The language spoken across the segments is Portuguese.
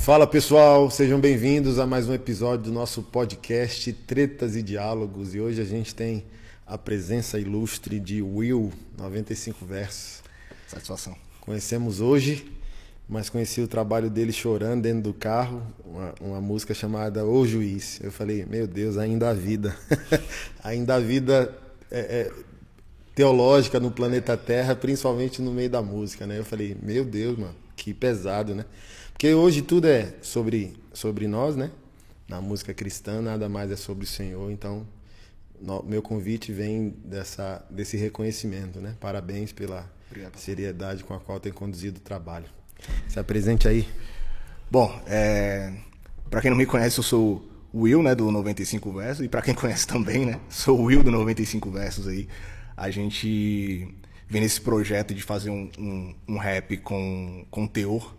Fala pessoal, sejam bem-vindos a mais um episódio do nosso podcast Tretas e Diálogos. E hoje a gente tem a presença ilustre de Will, 95 versos. Satisfação. Conhecemos hoje, mas conheci o trabalho dele chorando dentro do carro, uma, uma música chamada O Juiz. Eu falei, meu Deus, ainda há vida. ainda há vida é, é, teológica no planeta Terra, principalmente no meio da música, né? Eu falei, meu Deus, mano, que pesado, né? Porque hoje tudo é sobre, sobre nós, né? Na música cristã, nada mais é sobre o Senhor. Então, no, meu convite vem dessa, desse reconhecimento, né? Parabéns pela Obrigado. seriedade com a qual tem conduzido o trabalho. Se apresente aí. Bom, é, para quem não me conhece, eu sou o Will, né, do 95 Versos. E para quem conhece também, né, sou o Will do 95 Versos aí. A gente vem nesse projeto de fazer um, um, um rap com, com teor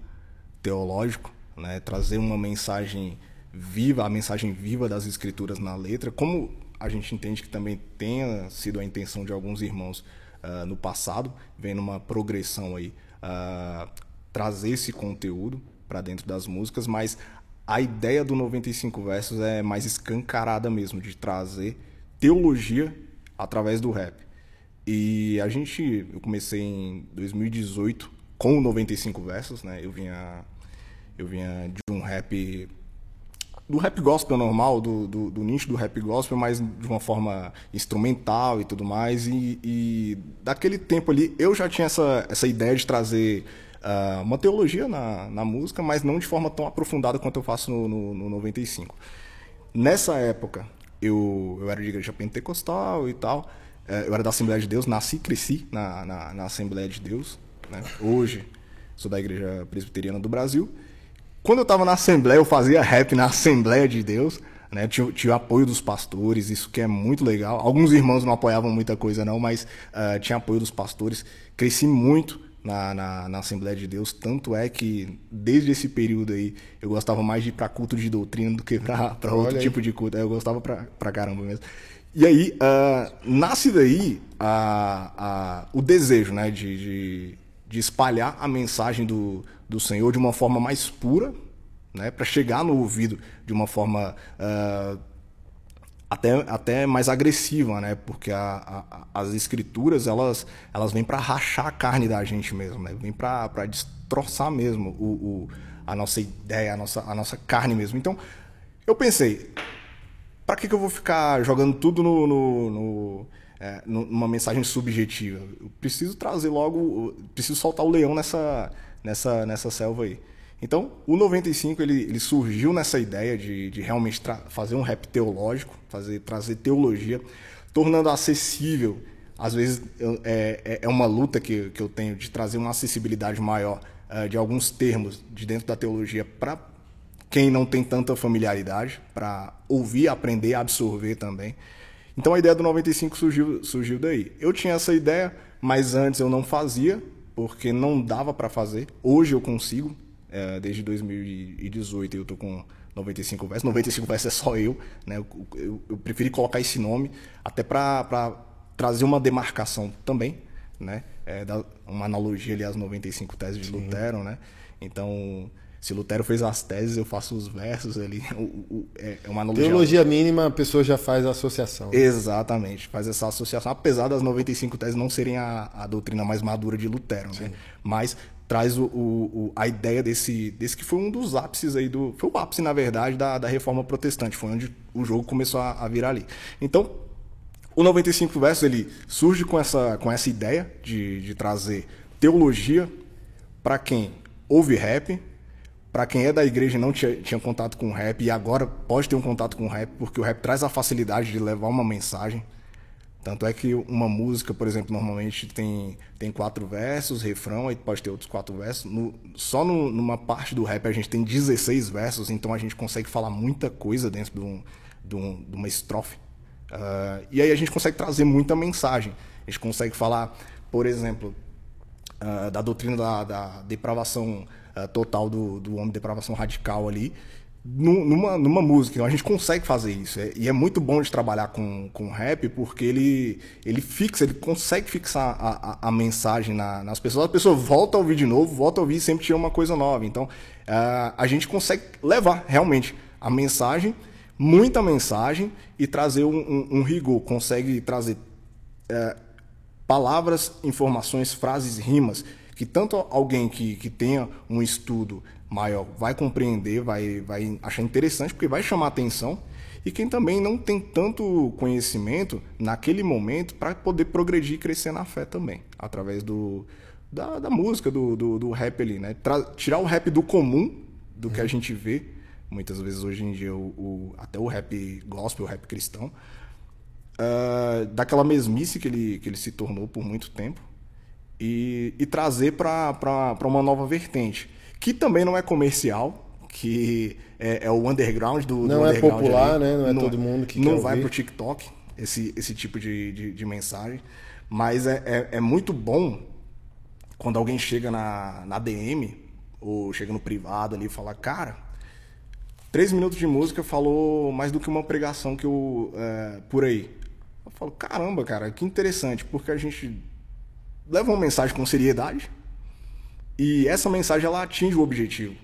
teológico, né? trazer uma mensagem viva, a mensagem viva das escrituras na letra, como a gente entende que também tenha sido a intenção de alguns irmãos uh, no passado, vem numa progressão aí, uh, trazer esse conteúdo para dentro das músicas, mas a ideia do 95 versos é mais escancarada mesmo, de trazer teologia através do rap. E a gente, eu comecei em 2018 com 95 versos, né? Eu vinha eu vinha de um rap do rap gospel normal, do, do, do, nicho do rap gospel, mas de uma forma instrumental e tudo mais. E, e daquele tempo ali eu já tinha essa, essa ideia de trazer uh, uma teologia na, na música, mas não de forma tão aprofundada quanto eu faço no, no, no 95. Nessa época, eu, eu era de igreja pentecostal e tal. Uh, eu era da Assembleia de Deus, nasci e cresci na, na, na Assembleia de Deus. Né? Hoje, sou da Igreja Presbiteriana do Brasil. Quando eu estava na Assembleia, eu fazia rap na Assembleia de Deus. Né? Tinha, tinha o apoio dos pastores, isso que é muito legal. Alguns irmãos não apoiavam muita coisa, não, mas uh, tinha apoio dos pastores. Cresci muito na, na, na, Assembleia de Deus. Tanto é que, desde esse período aí, eu gostava mais de ir para culto de doutrina do que para outro aí. tipo de culto. Eu gostava para caramba mesmo. E aí, uh, nasce daí a, a, o desejo né, de, de, de espalhar a mensagem do, do Senhor de uma forma mais pura, né, para chegar no ouvido de uma forma uh, até, até mais agressiva, né, porque a, a, as escrituras elas, elas vêm para rachar a carne da gente mesmo, né, vêm para destroçar mesmo o, o, a nossa ideia, a nossa, a nossa carne mesmo. Então, eu pensei, para que, que eu vou ficar jogando tudo no, no, no é, numa mensagem subjetiva? Eu preciso trazer logo, preciso soltar o leão nessa nessa, nessa selva aí. Então, o 95 ele, ele surgiu nessa ideia de, de realmente fazer um rap teológico, fazer, trazer teologia, tornando acessível. Às vezes eu, é, é, é uma luta que, que eu tenho de trazer uma acessibilidade maior uh, de alguns termos de dentro da teologia para quem não tem tanta familiaridade, para ouvir, aprender, absorver também. Então a ideia do 95 surgiu, surgiu daí. Eu tinha essa ideia, mas antes eu não fazia, porque não dava para fazer. Hoje eu consigo, é, desde 2018 eu tô com 95 versos. 95 versos é só eu, né? Eu, eu, eu preferi colocar esse nome até para trazer uma demarcação também, né? É, uma analogia ali às 95 teses de Sim. Lutero, né? Então, se Lutero fez as teses, eu faço os versos ali. O, o, é, é uma analogia. Teologia mínima, a pessoa já faz a associação. Exatamente, faz essa associação, apesar das 95 teses não serem a, a doutrina mais madura de Lutero, né? Mas traz o, o, a ideia desse, desse que foi um dos ápices aí do. Foi o ápice, na verdade, da, da reforma protestante. Foi onde o jogo começou a, a virar ali. Então, o 95 versos ele surge com essa, com essa ideia de, de trazer teologia para quem ouve rap, para quem é da igreja e não tinha, tinha contato com o rap e agora pode ter um contato com o rap, porque o rap traz a facilidade de levar uma mensagem. Tanto é que uma música, por exemplo, normalmente tem, tem quatro versos, refrão, aí pode ter outros quatro versos. No, só no, numa parte do rap a gente tem 16 versos, então a gente consegue falar muita coisa dentro de, um, de, um, de uma estrofe. Uh, e aí a gente consegue trazer muita mensagem. A gente consegue falar, por exemplo, uh, da doutrina da, da depravação uh, total do, do homem, depravação radical ali, numa, numa música. Então a gente consegue fazer isso. É, e é muito bom de trabalhar com, com rap porque ele, ele fixa, ele consegue fixar a, a, a mensagem na, nas pessoas. A pessoa volta a ouvir de novo, volta a ouvir e sempre tinha uma coisa nova. Então uh, a gente consegue levar realmente a mensagem, muita mensagem e trazer um, um, um rigor. Consegue trazer uh, palavras, informações, frases, rimas que tanto alguém que, que tenha um estudo maior vai compreender, vai, vai achar interessante, porque vai chamar atenção. E quem também não tem tanto conhecimento naquele momento para poder progredir e crescer na fé também, através do, da, da música, do, do, do, rap ali, né? Tra tirar o rap do comum, do uhum. que a uhum. gente vê, muitas vezes hoje em dia, o, o até o rap gospel, o rap cristão, uh, daquela mesmice que ele, que ele se tornou por muito tempo, e, e trazer para uma nova vertente que também não é comercial, que é, é o underground do Não do é underground popular, ali. né? Não é não, todo mundo que Não vai para o TikTok esse, esse tipo de, de, de mensagem. Mas é, é, é, muito bom quando alguém chega na, na DM ou chega no privado ali e fala, cara, três minutos de música falou mais do que uma pregação que eu. É, por aí. Falo, caramba, cara, que interessante, porque a gente leva uma mensagem com seriedade e essa mensagem ela atinge o objetivo.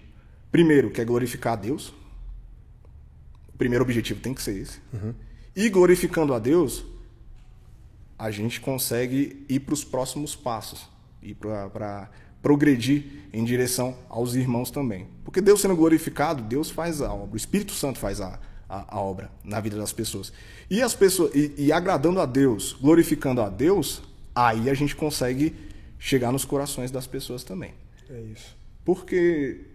Primeiro, que é glorificar a Deus. O primeiro objetivo tem que ser esse. Uhum. E glorificando a Deus, a gente consegue ir para os próximos passos. Ir para progredir em direção aos irmãos também. Porque Deus sendo glorificado, Deus faz a obra. O Espírito Santo faz a, a, a obra na vida das pessoas. E as pessoas e, e agradando a Deus, glorificando a Deus, aí a gente consegue chegar nos corações das pessoas também. É isso. Porque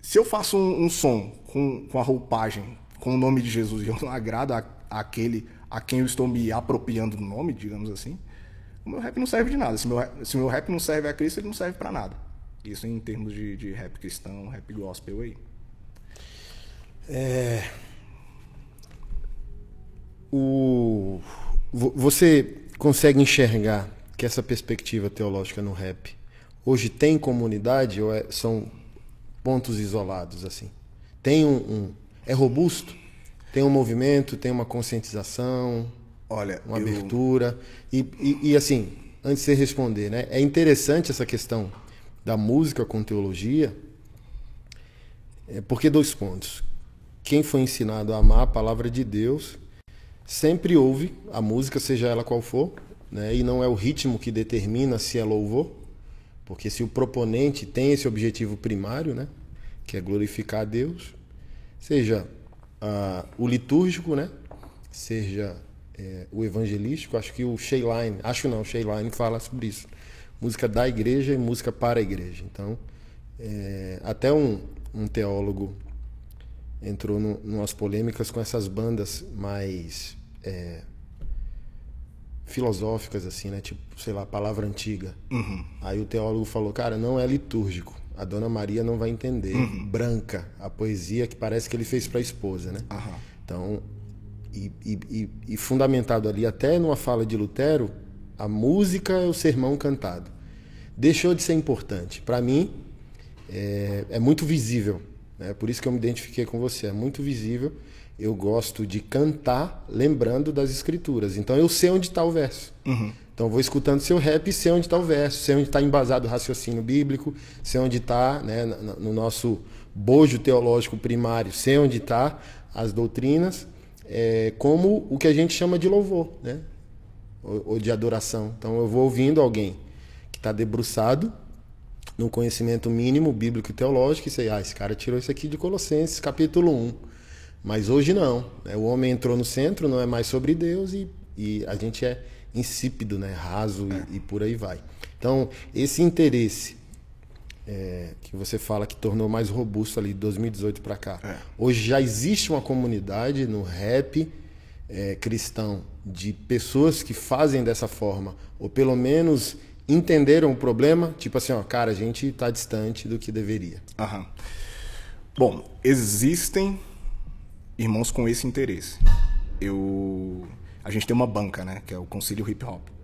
se eu faço um, um som com, com a roupagem, com o nome de Jesus, e eu não agrado a, aquele a quem eu estou me apropriando do nome, digamos assim, o meu rap não serve de nada. Se meu, se meu rap não serve a Cristo, ele não serve para nada. Isso em termos de, de rap cristão, rap gospel aí. É... O... Você consegue enxergar que essa perspectiva teológica no rap hoje tem comunidade ou é, são pontos isolados assim? Tem um, um, é robusto? Tem um movimento, tem uma conscientização, olha, uma eu... abertura e, e, e, assim, antes de você responder, né? É interessante essa questão da música com teologia, é porque dois pontos. Quem foi ensinado a amar a palavra de Deus sempre ouve a música, seja ela qual for, né? E não é o ritmo que determina se é louvor porque se o proponente tem esse objetivo primário, né, que é glorificar a Deus, seja uh, o litúrgico, né, seja é, o evangelístico, acho que o Shayline, acho não, o Shayline fala sobre isso. Música da igreja e música para a igreja. Então, é, até um, um teólogo entrou em umas polêmicas com essas bandas mais é, filosóficas, assim, né? Tipo, sei lá, palavra antiga. Uhum. Aí o teólogo falou, cara, não é litúrgico. A dona Maria não vai entender. Uhum. Branca, a poesia que parece que ele fez para a esposa, né? Uhum. Então, e, e, e, fundamentado ali até numa fala de Lutero, a música é o sermão cantado. Deixou de ser importante. Para mim, é, é muito visível. É por isso que eu me identifiquei com você. É muito visível eu gosto de cantar lembrando das escrituras. Então eu sei onde está o verso. Uhum. Então vou escutando seu rap e sei onde está o verso, sei onde está embasado o raciocínio bíblico, sei onde está, né, no nosso bojo teológico primário, sei onde está as doutrinas, é, como o que a gente chama de louvor, né? Ou, ou de adoração. Então eu vou ouvindo alguém que está debruçado no conhecimento mínimo bíblico e teológico e sei, ah, esse cara tirou isso aqui de Colossenses, capítulo 1. Mas hoje não. Né? O homem entrou no centro, não é mais sobre Deus e, e a gente é insípido, né? raso é. e, e, por aí vai. Então, esse interesse é, que você fala que tornou mais robusto ali de 2018 para cá. É. Hoje já existe uma comunidade no rap é, cristão de pessoas que fazem dessa forma, ou pelo menos entenderam o problema, tipo assim, ó, cara, a gente está distante do que deveria. Aham. Bom, existem irmãos com esse interesse. Eu a gente tem uma banca, né, que é o Concílio Hip Hop.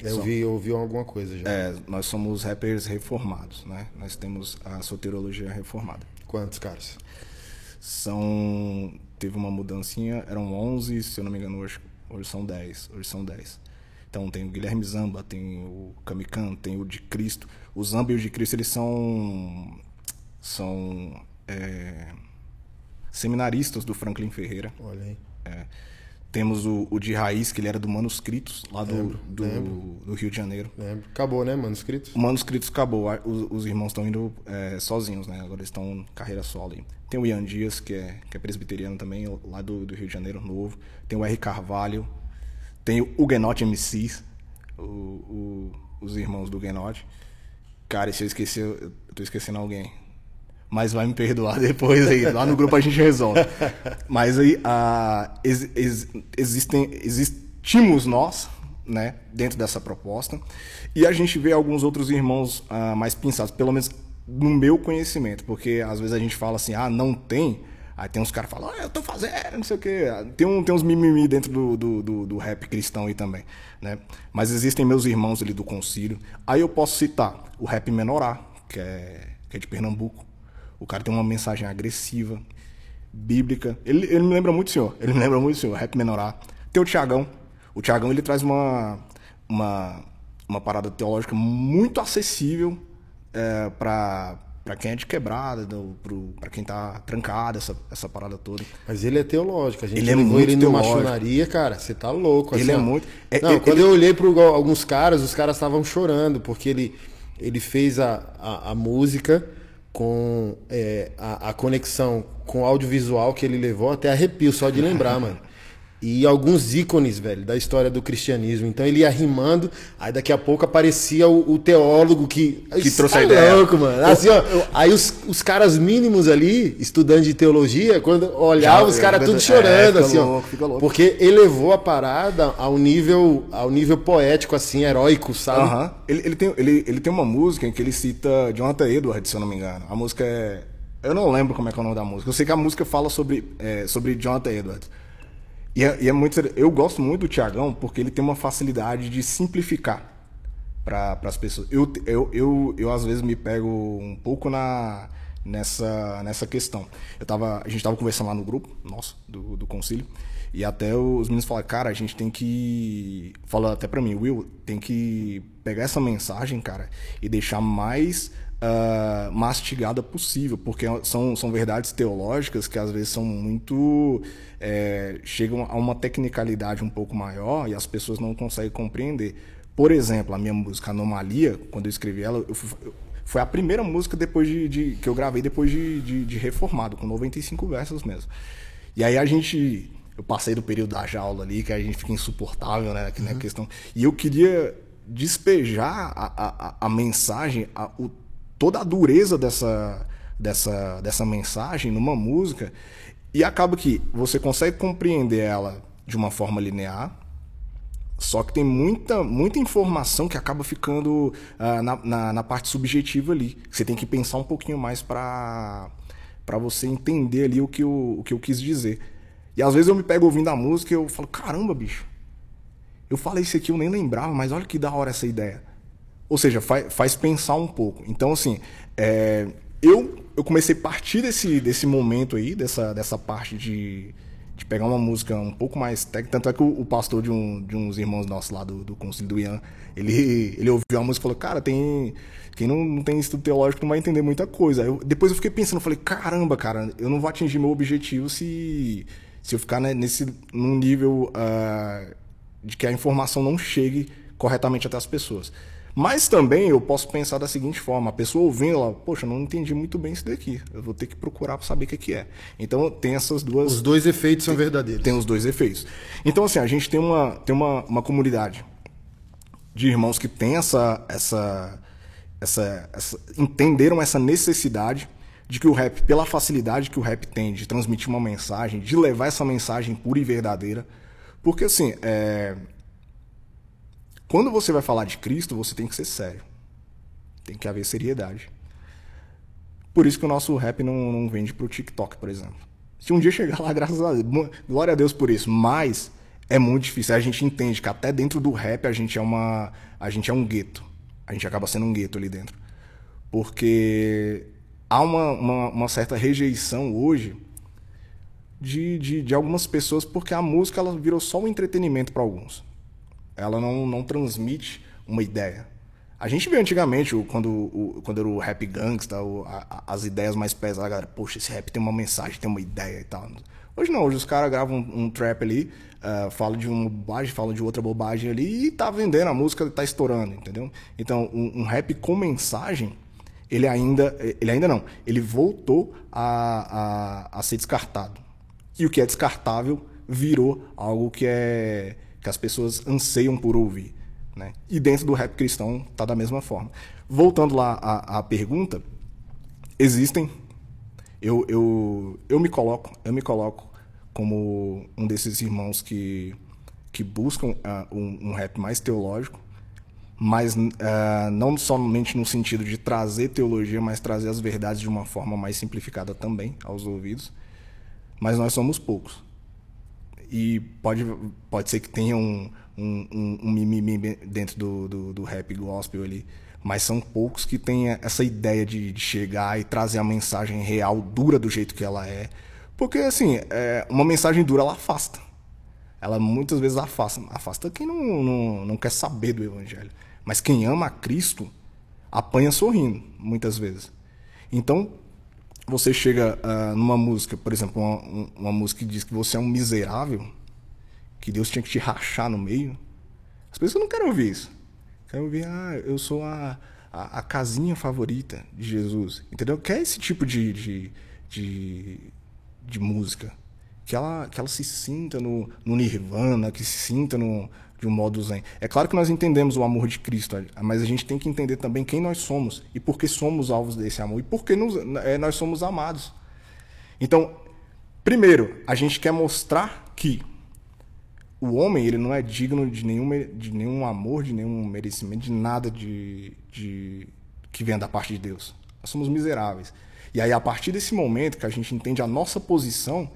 Eu vi, eu ouvi alguma coisa já. É, nós somos rappers reformados, né? Nós temos a soterologia reformada. Quantos caras? São. Teve uma mudancinha, eram 11, se eu não me engano, hoje, hoje são 10. Hoje são 10. Então tem o Guilherme Zamba, tem o Kamikan, tem o de Cristo. O Zamba e o de Cristo, eles são. São. É, seminaristas do Franklin Ferreira. Olha aí. É. Temos o, o, de Raiz, que ele era do Manuscritos, lá do, Lembro, do, lembro. do Rio de Janeiro. Lembro. Acabou, né, manuscritos? O Manuscritos acabou, os, os irmãos estão indo é, sozinhos, né? Agora eles estão carreira solo aí. Tem o Ian Dias, que é, que é presbiteriano também, lá do, do Rio de Janeiro, novo. Tem o R. Carvalho. Tem o Huguenot MCs, o, o- os irmãos do Huguenot. Cara, se eu esqueci, eu tô esquecendo alguém. Mas vai me perdoar depois aí. Lá no grupo a gente resolve. Mas aí ah, ex- ex- existem, existimos nós, né, dentro dessa proposta. E a gente vê alguns outros irmãos ah, mais pensados, pelo menos no meu conhecimento, porque às vezes a gente fala assim, ah, não tem. Aí tem uns caras falam, ah, eu tô fazendo, não sei o quê. Tem, um, tem uns mimimi dentro do, do, do, do rap cristão aí também, né? Mas existem meus irmãos ali do concílio. Aí eu posso citar o rap menorá, que é, que é de Pernambuco. O cara tem uma mensagem agressiva, bíblica. Ele, ele me lembra muito o senhor. Ele me lembra muito o senhor, rap menorá. Tem o Tiagão. O Tiagão ele traz uma, uma, uma parada teológica muito acessível é, para para quem é de quebrada, para quem tá trancado, essa, essa parada toda. Mas ele é teológico. A gente Ele é muito ele numa maçonaria, cara. Você tá louco. Ele é ó. muito- é- Não, ele- quando ele- eu olhei para alguns caras, os caras estavam chorando, porque ele, ele fez a, a, a música com é, a, a conexão com o audiovisual que ele levou, até arrepio só de lembrar, mano. E alguns ícones, velho, da história do cristianismo. Então ele ia rimando, aí daqui a pouco aparecia o, o teólogo que. Que trouxe a tá ideia. louco, mano. Assim, ó, aí os, os caras mínimos ali, estudantes de teologia, quando olhavam, os caras é, tudo é, chorando, fica assim, ó. louco, fica louco. Porque elevou a parada ao nível, ao nível poético, assim, heróico, sabe? Aham. Ele, ele, tem, ele, ele tem uma música em que ele cita Jonathan Edwards, se eu não me engano. A música é. Eu não lembro como é que é o nome da música. Eu sei que a música fala sobre, é, sobre Jonathan Edwards. E é, e é muito. Eu gosto muito do Tiagão porque ele tem uma facilidade de simplificar para as pessoas. Eu, eu, eu, eu, às vezes, me pego um pouco na, nessa, nessa questão. Eu tava, a gente tava conversando lá no grupo, nosso, do, do concílio, e até os meninos falaram, cara, a gente tem que. Falou até pra mim, Will, tem que pegar essa mensagem, cara, e deixar mais ah, mastigada possível, porque são, são verdades teológicas que às vezes são muito. é, chegam a uma tecnicalidade um pouco maior e as pessoas não conseguem compreender. Por exemplo, a minha música Anomalia, quando eu escrevi ela, eu fui- foi a primeira música depois de, de- que eu gravei depois de, de- de reformado, com 95 versos mesmo. E aí a gente. Eu passei do período da jaula ali, que a gente fica insuportável, né? Que, né, questão. E eu queria despejar a, a, a- a mensagem, a- o- toda a dureza dessa, dessa, dessa mensagem numa música. E acaba que você consegue compreender ela de uma forma linear, só que tem muita, muita informação que acaba ficando ah, na, na, na parte subjetiva ali. Você tem que pensar um pouquinho mais para você entender ali o que, eu, o que eu quis dizer. E às vezes eu me pego ouvindo a música e eu falo, caramba, bicho. Eu falei isso aqui, eu nem lembrava, mas olha que da hora essa ideia. Ou seja, faz, faz pensar um pouco. Então, assim, é, eu, eu comecei a partir desse, desse momento aí, dessa, dessa parte de, de pegar uma música um pouco mais técnica. Tanto é que o, o pastor de, um, de uns irmãos nossos lá do, do Conselho do Ian, ele, ele ouviu a música e falou: Cara, tem. Quem não, não tem estudo teológico não vai entender muita coisa. Eu- depois eu fiquei pensando, falei: Caramba, cara, eu não vou atingir meu objetivo se, se eu ficar né, nesse, num nível. ah, de que a informação não chegue corretamente até as pessoas. Mas também eu posso pensar da seguinte forma: a pessoa ouvindo, ela, poxa, não entendi muito bem isso daqui. Eu vou ter que procurar para saber o que, é. Então tem essas duas. Os dois efeitos são verdadeiros. Tem os dois efeitos. Então, assim, a gente tem uma, tem uma, uma comunidade de irmãos que tem essa, essa, essa, essa. entenderam essa necessidade de que o rap, pela facilidade que o rap tem de transmitir uma mensagem, de levar essa mensagem pura e verdadeira. Porque, assim, é, quando você vai falar de Cristo, você tem que ser sério. Tem que haver seriedade. Por isso que o nosso rap não, não vende pro TikTok, por exemplo. Se um dia chegar lá, graças a Deus, glória a Deus por isso. Mas é muito difícil. A gente entende que até dentro do rap a gente é uma, a gente é um gueto. A gente acaba sendo um gueto ali dentro, porque há uma, uma, uma certa rejeição hoje de, de, de algumas pessoas, porque a música ela virou só um entretenimento para alguns. Ela não, não transmite uma ideia. A gente vê antigamente, quando, quando era o rap gangsta, as ideias mais pesadas, a galera, poxa, esse rap tem uma mensagem, tem uma ideia e tal. Hoje não, hoje os caras gravam um, um, trap ali, uh, falam de uma bobagem, falam de outra bobagem ali e tá vendendo, a música tá estourando, entendeu? Então, um, um rap com mensagem, ele ainda, ele ainda não, ele voltou a, a, a ser descartado. E o que é descartável virou algo que é que as pessoas anseiam por ouvir. Né? E dentro do rap cristão tá da mesma forma. Voltando lá à, à pergunta, existem. Eu, eu, eu me coloco, eu me coloco como um desses irmãos que, que buscam uh, um, um, rap mais teológico, mas uh, não somente no sentido de trazer teologia, mas trazer as verdades de uma forma mais simplificada também aos ouvidos. Mas nós somos poucos. E pode, pode ser que tenha um, um, um, um mimimi dentro do, do, do, rap gospel ali. Mas são poucos que têm essa ideia de, de, chegar e trazer a mensagem real, dura do jeito que ela é. Porque, assim, é, uma mensagem dura, ela afasta. Ela muitas vezes afasta. Afasta quem não, não, não quer saber do evangelho. Mas quem ama a Cristo, apanha sorrindo, muitas vezes. Então, você chega uh, numa música, por exemplo, uma, uma música que diz que você é um miserável, que Deus tinha que te rachar no meio. As pessoas não querem ouvir isso. Querem ouvir, ah, eu sou a, a, a casinha favorita de Jesus. Entendeu? Quer esse tipo de, de, de, de, música. Que ela, que ela se sinta no, no nirvana, que se sinta no, de um modo zen. É claro que nós entendemos o amor de Cristo, mas a gente tem que entender também quem nós somos e por que somos alvos desse amor e por que nos, é, nós somos amados. Então, primeiro, a gente quer mostrar que o homem ele não é digno de nenhum, de nenhum amor, de nenhum merecimento, de nada de, de que venha da parte de Deus. Nós somos miseráveis. E aí, a partir desse momento que a gente entende a nossa posição,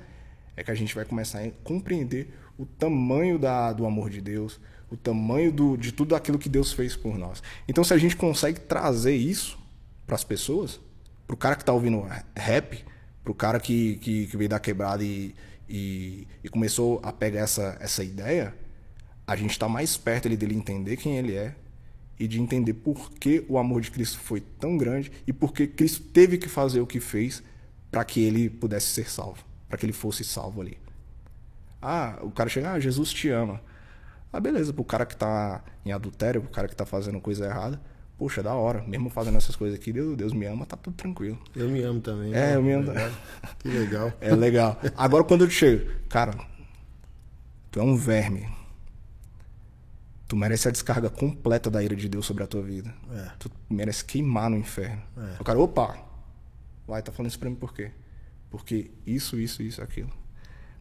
é que a gente vai começar a compreender o tamanho da, do amor de Deus, o tamanho do, de tudo aquilo que Deus fez por nós. Então, se a gente consegue trazer isso para as pessoas, para o cara que está ouvindo rap, para o cara que, que, que veio da quebrada e, e, e começou a pegar essa, essa ideia, a gente está mais perto ele, dele entender quem ele é e de entender por que o amor de Cristo foi tão grande e por que Cristo teve que fazer o que fez para que ele pudesse ser salvo, para que ele fosse salvo ali. Ah, o cara chega, ah, Jesus te ama. Ah, beleza, pro cara que tá em adultério, pro cara que tá fazendo coisa errada, Poxa, da hora. Mesmo fazendo essas coisas aqui, Deus, Deus me ama, tá tudo tranquilo. Eu me amo também. É, eu me amo. Que legal. É legal. Agora quando eu chego, cara, tu é um verme. Tu merece a descarga completa da ira de Deus sobre a tua vida. É. Tu merece queimar no inferno. É. O cara, opa, vai, tá falando isso pra mim por quê? Porque isso, isso, isso, aquilo.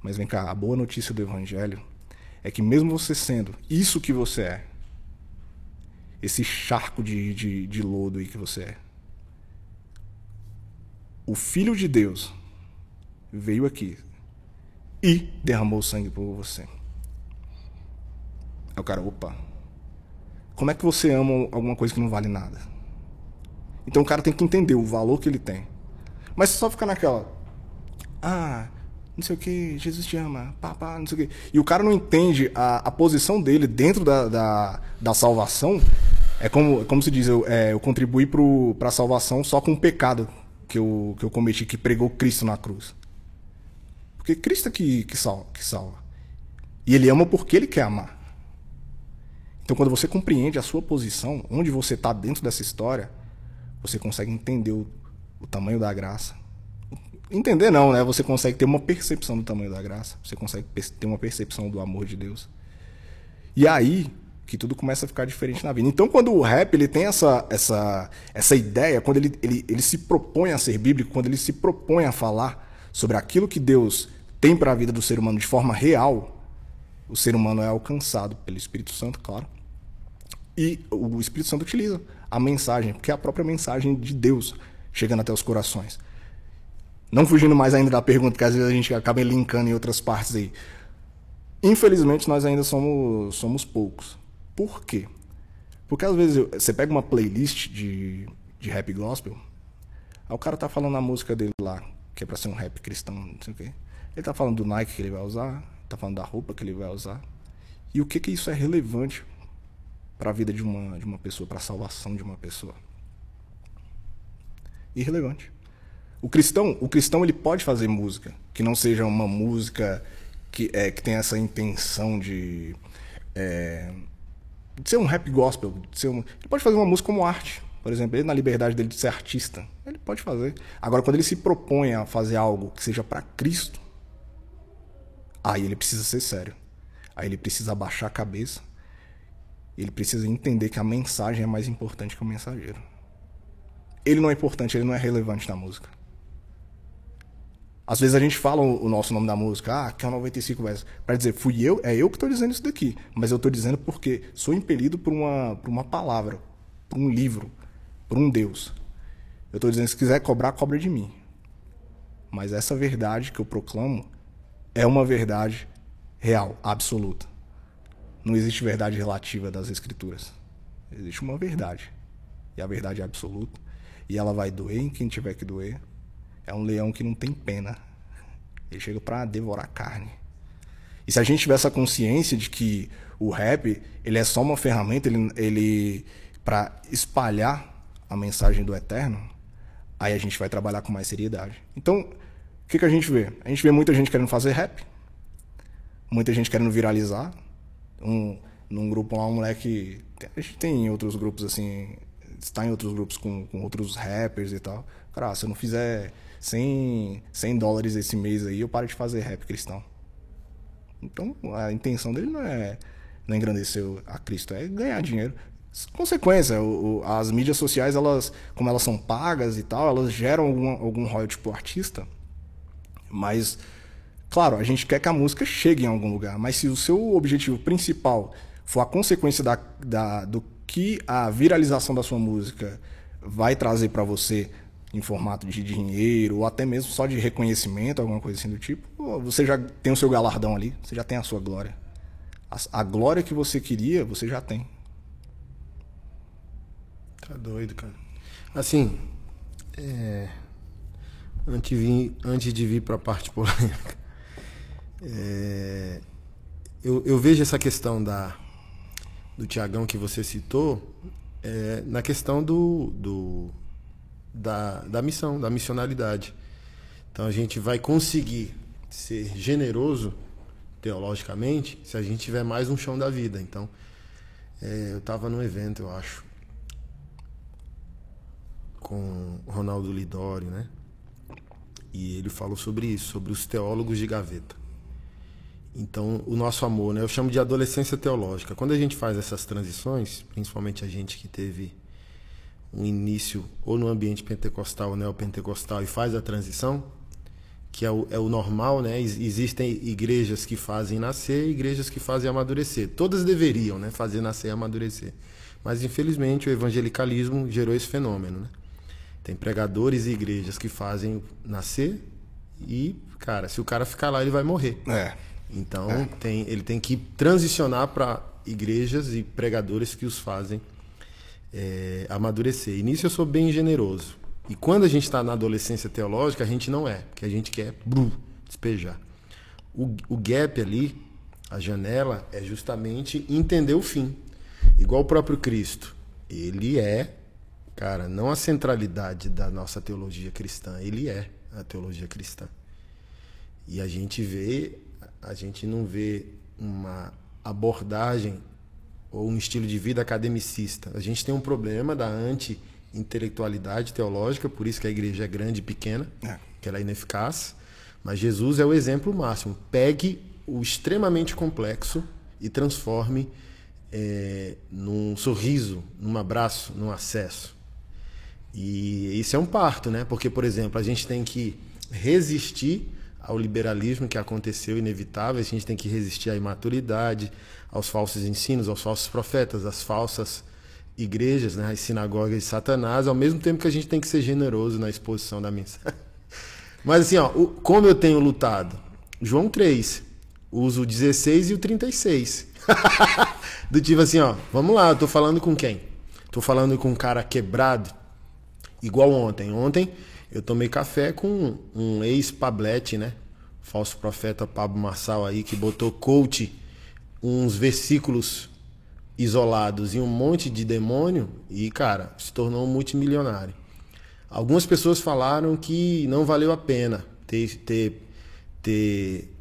Mas vem cá, a boa notícia do Evangelho é que mesmo você sendo isso que você é, esse charco de, de, de lodo aí que você é. O Filho de Deus veio aqui e derramou sangue por você. Aí o cara, opa, como é que você ama alguma coisa que não vale nada? Então o cara tem que entender o valor que ele tem. Mas só ficar naquela, ah, não sei o que, Jesus te ama, papá, não sei o que. E o cara não entende a, a posição dele dentro da, da, da salvação. É como, como se diz, eu, é, eu contribuí para a salvação só com o pecado que eu, que eu cometi, que pregou Cristo na cruz. Porque Cristo é que, que, salva, que salva. E ele ama porque ele quer amar. Então, quando você compreende a sua posição, onde você está dentro dessa história, você consegue entender o, o tamanho da graça, Entender não, né? Você consegue ter uma percepção do tamanho da graça. Você consegue ter uma percepção do amor de Deus. E aí que tudo começa a ficar diferente na vida. Então, quando o rap ele tem essa, essa, essa ideia, quando ele, ele, ele se propõe a ser bíblico, quando ele se propõe a falar sobre aquilo que Deus tem para a vida do ser humano de forma real, o ser humano é alcançado pelo Espírito Santo, claro. E o Espírito Santo utiliza a mensagem, porque é a própria mensagem de Deus chegando até os corações. Não fugindo mais ainda da pergunta, que às vezes a gente acaba linkando em outras partes aí. Infelizmente, nós ainda somos, somos poucos. Por quê? Porque às vezes eu, você pega uma playlist de, de rap gospel, aí o cara tá falando a música dele lá, que é pra ser um rap cristão, não sei o quê. Ele está falando do Nike que ele vai usar, está falando da roupa que ele vai usar. E o que que isso é relevante para a vida de uma, de uma pessoa, para a salvação de uma pessoa? Irrelevante. O cristão, o cristão ele pode fazer música que não seja uma música que, é, que tenha essa intenção de, é, de ser um rap gospel. Ser um, ele pode fazer uma música como arte. Por exemplo, ele na liberdade dele de ser artista, ele pode fazer. Agora, quando ele se propõe a fazer algo que seja para Cristo, aí ele precisa ser sério. Aí ele precisa abaixar a cabeça. Ele precisa entender que a mensagem é mais importante que o mensageiro. Ele não é importante, ele não é relevante na música. Às vezes a gente fala o nosso nome da música, ah, que é o 95 versos, para dizer, fui eu, é eu que estou dizendo isso daqui. Mas eu estou dizendo porque sou impelido por uma, por uma palavra, por um livro, por um Deus. Eu estou dizendo, se quiser cobrar, cobra de mim. Mas essa verdade que eu proclamo é uma verdade real, absoluta. Não existe verdade relativa das escrituras. Existe uma verdade. E a verdade é absoluta. E ela vai doer em quem tiver que doer é um leão que não tem pena. Ele chega para devorar carne. E se a gente tiver essa consciência de que o rap ele é só uma ferramenta ele, ele para espalhar a mensagem do eterno, aí a gente vai trabalhar com mais seriedade. Então, o que, que a gente vê? A gente vê muita gente querendo fazer rap, muita gente querendo viralizar. Um, num grupo lá, um moleque. A gente tem outros grupos assim. Está em outros grupos com, com outros rappers e tal. Cara, se eu não fizer 100, 100 dólares esse mês aí, eu paro de fazer rap cristão. Então, a intenção dele não é, não é engrandecer a Cristo, é ganhar dinheiro. Consequência, o, as mídias sociais, elas, como elas são pagas e tal, elas geram algum, algum royalty pro artista. Mas, claro, a gente quer que a música chegue em algum lugar. Mas se o seu objetivo principal for a consequência da, da, do que a viralização da sua música vai trazer para você em formato de dinheiro ou até mesmo só de reconhecimento, alguma coisa assim do tipo, você já tem o seu galardão ali, você já tem a sua glória. A, a glória que você queria, você já tem. Tá doido, cara. Assim, é... antes, de antes de vir para a parte polêmica, é... eu, eu vejo essa questão da do Tiagão que você citou é, na questão do, do da, da missão, da missionalidade. Então a gente vai conseguir ser generoso teologicamente se a gente tiver mais um chão da vida. Então, é, eu estava num evento, eu acho, com Ronaldo Lidório, né? E ele falou sobre isso, sobre os teólogos de gaveta. Então, o nosso amor, né? Eu chamo de adolescência teológica. Quando a gente faz essas transições, principalmente a gente que teve um início ou no ambiente pentecostal ou neopentecostal e faz a transição, que é o, é o normal, né? Existem igrejas que fazem nascer e igrejas que fazem amadurecer. Todas deveriam né? fazer nascer e amadurecer. Mas, infelizmente, o evangelicalismo gerou esse fenômeno. Né? Tem pregadores e igrejas que fazem nascer e, cara, se o cara ficar lá, ele vai morrer. É. Então, é. Tem, ele tem que transicionar para igrejas e pregadores que os fazem é, amadurecer. E nisso eu sou bem generoso. E quando a gente está na adolescência teológica, a gente não é, porque a gente quer despejar. O, o gap ali, a janela, é justamente entender o fim. Igual o próprio Cristo. Ele é, cara, não a centralidade da nossa teologia cristã, ele é a teologia cristã. E a gente vê, a gente não vê uma abordagem ou um estilo de vida academicista. A gente tem um problema da anti-intelectualidade teológica, por isso que a igreja é grande e pequena, é. que ela é ineficaz. Mas Jesus é o exemplo máximo. Pegue o extremamente complexo e transforme é, num sorriso, num abraço, num acesso. E isso é um parto, né? Porque, por exemplo, a gente tem que resistir ao liberalismo que aconteceu inevitável, a gente tem que resistir à imaturidade, aos falsos ensinos, aos falsos profetas, às falsas igrejas, né, as sinagogas de Satanás, ao mesmo tempo que a gente tem que ser generoso na exposição da mensagem. Mas assim, ó, o, como eu tenho lutado? João 3, uso o 16 e o 36. Do tipo assim, ó, vamos lá, eu tô falando com quem? Tô falando com um cara quebrado, igual ontem. Ontem eu tomei café com um ex-pablete, né? falso profeta Pablo Marçal aí, que botou coach uns versículos isolados e um monte de demônio e, cara, se tornou um multimilionário. Algumas pessoas falaram que não valeu a pena ter, ter, ter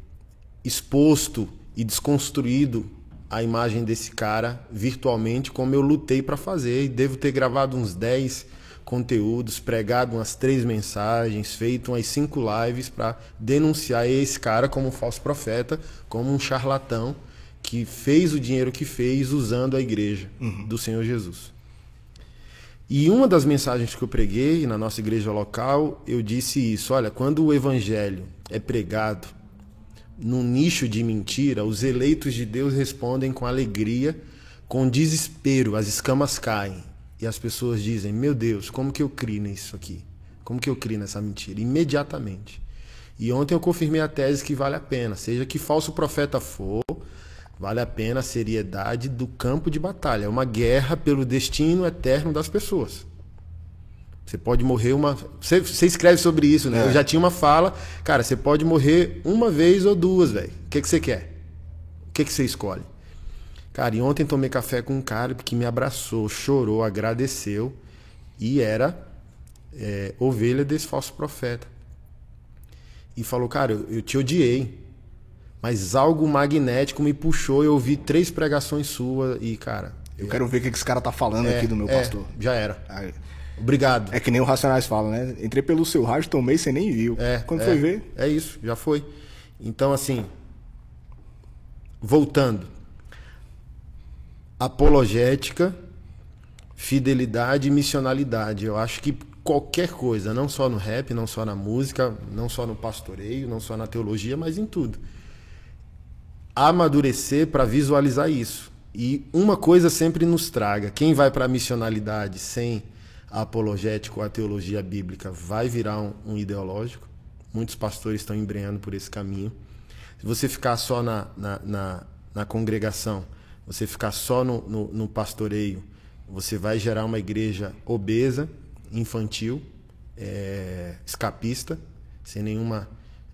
exposto e desconstruído a imagem desse cara virtualmente, como eu lutei para fazer. E devo ter gravado uns 10 conteúdos, pregado umas três mensagens, feito umas cinco lives para denunciar esse cara como um falso profeta, como um charlatão que fez o dinheiro que fez usando a igreja uhum. do Senhor Jesus. E uma das mensagens que eu preguei na nossa igreja local, eu disse isso: olha, quando o evangelho é pregado num nicho de mentira, os eleitos de Deus respondem com alegria, com desespero, as escamas caem. E as pessoas dizem: Meu Deus, como que eu crio nisso aqui? Como que eu crio nessa mentira? Imediatamente. E ontem eu confirmei a tese que vale a pena, seja que falso profeta for, vale a pena a seriedade do campo de batalha. É uma guerra pelo destino eterno das pessoas. Você pode morrer uma. Você, você escreve sobre isso, né? É. Eu já tinha uma fala. Cara, você pode morrer uma vez ou duas, velho. O que, que você quer? O que, que você escolhe? Cara, e ontem tomei café com um cara que me abraçou, chorou, agradeceu e era é, ovelha desse falso profeta. E falou, cara, eu, eu te odiei, mas algo magnético me puxou. Eu ouvi três pregações suas e, cara. Eu é, quero ver o que esse cara tá falando é, aqui do meu é, pastor. Já era. Aí. Obrigado. É que nem o Racionais fala, né? Entrei pelo seu rádio, tomei, você nem viu. É, Quando é, foi ver? É isso, já foi. Então, assim, voltando. Apologética, fidelidade e missionalidade. Eu acho que qualquer coisa, não só no rap, não só na música, não só no pastoreio, não só na teologia, mas em tudo. Amadurecer para visualizar isso. E uma coisa sempre nos traga: quem vai para a missionalidade sem apologético à teologia bíblica vai virar um, um ideológico. Muitos pastores estão embreando por esse caminho. Se você ficar só na, na, na, na congregação, você ficar só no, no, no, pastoreio, você vai gerar uma igreja obesa, infantil, é, escapista, sem nenhuma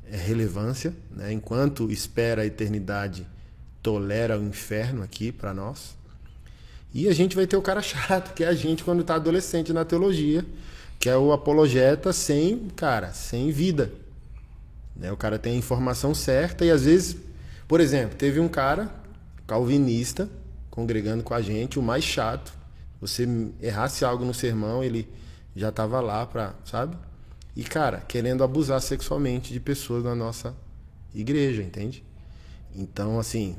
é, relevância. Né? Enquanto espera a eternidade, tolera o inferno aqui para nós. E a gente vai ter o cara chato, que é a gente quando está adolescente na teologia, que é o apologeta sem, cara, sem vida. Né? O cara tem a informação certa e às vezes, por exemplo, teve um cara calvinista congregando com a gente, o mais chato. Você errasse algo no sermão, ele já estava lá para, sabe? E cara, querendo abusar sexualmente de pessoas na nossa igreja, entende? Então, assim,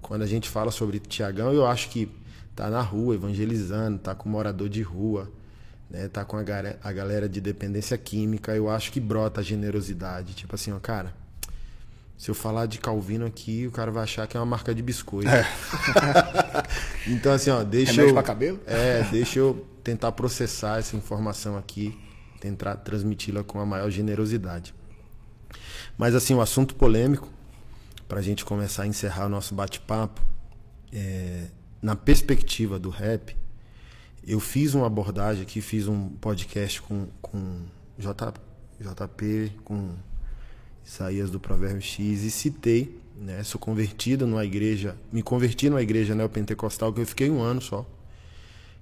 quando a gente fala sobre Tiagão, eu acho que tá na rua evangelizando, tá com morador de rua, né? Tá com a, galera de dependência química, eu acho que brota a generosidade. Tipo assim, ó, cara, se eu falar de Calvino aqui, o cara vai achar que é uma marca de biscoito. É. então, assim, ó, deixa Remédio eu. Pra cabelo? É, deixa eu tentar processar essa informação aqui, tentar transmiti-la com a maior generosidade. Mas, assim, o um assunto polêmico, para a gente começar a encerrar o nosso bate-papo, é, na perspectiva do rap, eu fiz uma abordagem aqui, fiz um podcast com, com J, JP, com Isaías do Provérbio X e citei, né, sou convertido numa igreja, me converti numa igreja neopentecostal que eu fiquei um ano só,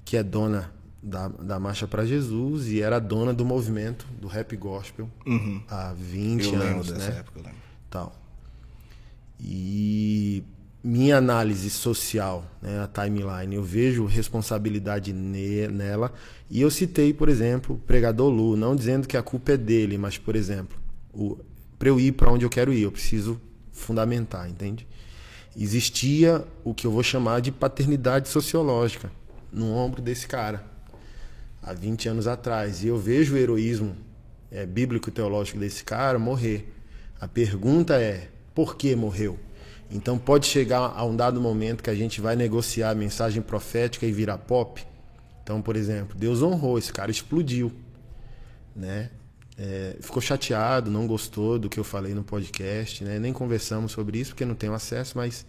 que é dona da, da Marcha para Jesus e era dona do movimento do rap gospel uhum. há 20 eu anos, né? Época, eu lembro. Tal. E minha análise social, né, a timeline, eu vejo responsabilidade ne nela. E eu citei, por exemplo, o pregador Lu, não dizendo que a culpa é dele, mas, por exemplo, para eu ir para onde eu quero ir, eu preciso fundamentar, entende? Existia o que eu vou chamar de paternidade sociológica no ombro desse cara, há 20 anos atrás. E eu vejo o heroísmo é, bíblico-teológico desse cara morrer. A pergunta é: por que morreu? Então pode chegar a um dado momento que a gente vai negociar a mensagem profética e virar pop. Então, por exemplo, Deus honrou, esse cara explodiu, né? É, ficou chateado, não gostou do que eu falei no podcast, né? Nem conversamos sobre isso porque não tenho acesso, mas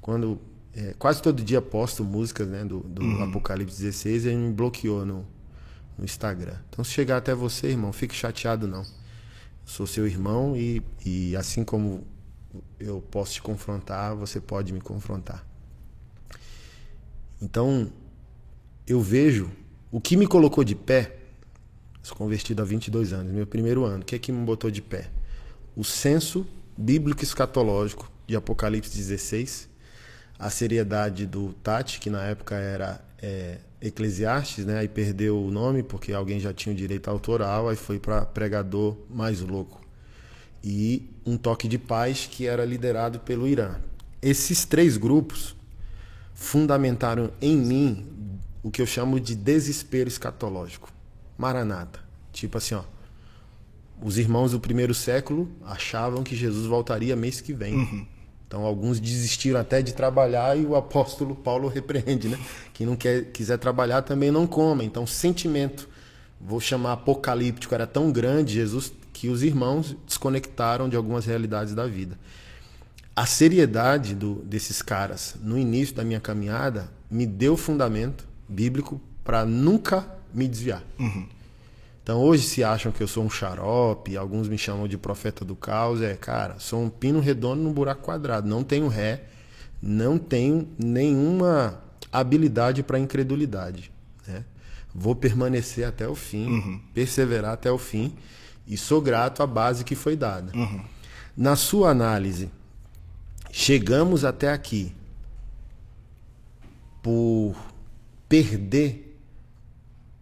quando é, quase todo dia posto músicas, né, do, do uhum. Apocalipse 16 e ele me bloqueou no, no Instagram. Então, se chegar até você, irmão, fique chateado não. Sou seu irmão e, e assim como eu posso te confrontar, você pode me confrontar. Então, eu vejo o que me colocou de pé. Sou convertido há 22 anos, meu primeiro ano. O que é que me botou de pé? O senso bíblico escatológico de Apocalipse 16, a seriedade do Tati, que na época era é, Eclesiastes, né? Aí perdeu o nome porque alguém já tinha o direito autoral, aí foi para pregador mais louco. E um toque de paz que era liderado pelo Irã. Esses três grupos fundamentaram em mim o que eu chamo de desespero escatológico. Maranata. Tipo assim, ó. Os irmãos do primeiro século achavam que Jesus voltaria mês que vem. Uhum. Então alguns desistiram até de trabalhar e o apóstolo Paulo repreende, né? Quem não quer, quiser trabalhar também não coma. Então sentimento, vou chamar apocalíptico, era tão grande Jesus que os irmãos desconectaram de algumas realidades da vida a seriedade do, desses caras no início da minha caminhada me deu fundamento bíblico para nunca me desviar. Uhum. Então hoje se acham que eu sou um xarope, alguns me chamam de profeta do caos, é, cara, sou um pino redondo num buraco quadrado, não tenho ré, não tenho nenhuma habilidade para incredulidade, né? Vou permanecer até o fim, uhum. perseverar até o fim e sou grato à base que foi dada. Uhum. Na sua análise, chegamos até aqui por perder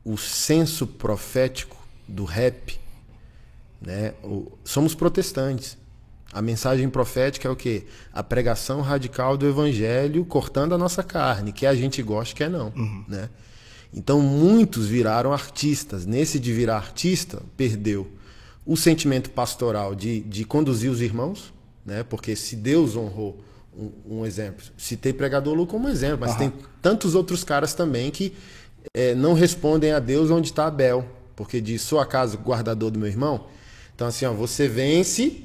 o senso profético do rap, né? Somos protestantes. A mensagem profética é o quê? A pregação radical do evangelho cortando a nossa carne, que a gente gosta, que é não, uhum. né? Então muitos viraram artistas. Nesse de virar artista, perdeu o sentimento pastoral de, de conduzir os irmãos, né? Porque se Deus honrou um, um exemplo, citei pregador Lu como exemplo, mas uhum. tem tantos outros caras também que é, não respondem a Deus onde está Abel, porque diz: sou acaso guardador do meu irmão? Então assim, ó, você vence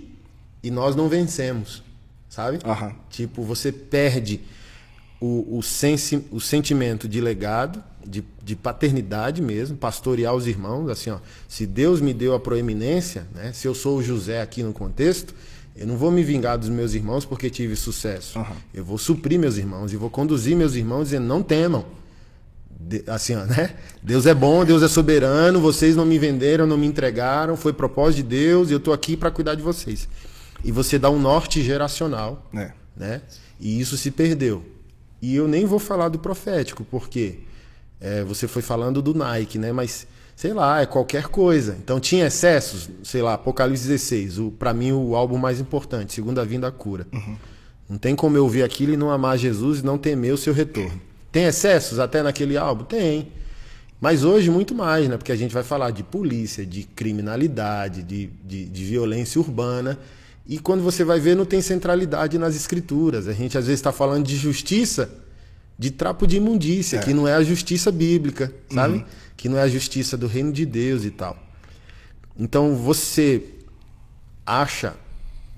e nós não vencemos, sabe? Uhum. Tipo, você perde o, o, sensi, o sentimento de legado, de, de paternidade mesmo, pastorear os irmãos, assim, ó, se Deus me deu a proeminência, né? Se eu sou o José aqui no contexto, eu não vou me vingar dos meus irmãos porque tive sucesso. Uhum. Eu vou suprir meus irmãos e vou conduzir meus irmãos dizendo: não temam. De, assim, ó, né? Deus é bom, Deus é soberano, vocês não me venderam, não me entregaram, foi propósito de Deus e eu estou aqui para cuidar de vocês. E você dá um norte geracional, é. né? E isso se perdeu. E eu nem vou falar do profético, porque é, você foi falando do Nike, né? Mas sei lá, é qualquer coisa. Então tinha excessos, sei lá, Apocalipse 16, o para mim o álbum mais importante, Segunda Vinda Cura. Uhum. Não tem como eu ouvir aquilo e não amar Jesus e não temer o seu retorno. Tem excessos até naquele álbum? Tem. Mas hoje muito mais, né? Porque a gente vai falar de polícia, de criminalidade, de, de, de violência urbana. E quando você vai ver, não tem centralidade nas escrituras. A gente às vezes está falando de justiça, de trapo de imundícia, é. que não é a justiça bíblica, sabe? Uhum que não é a justiça do reino de Deus e tal. Então você acha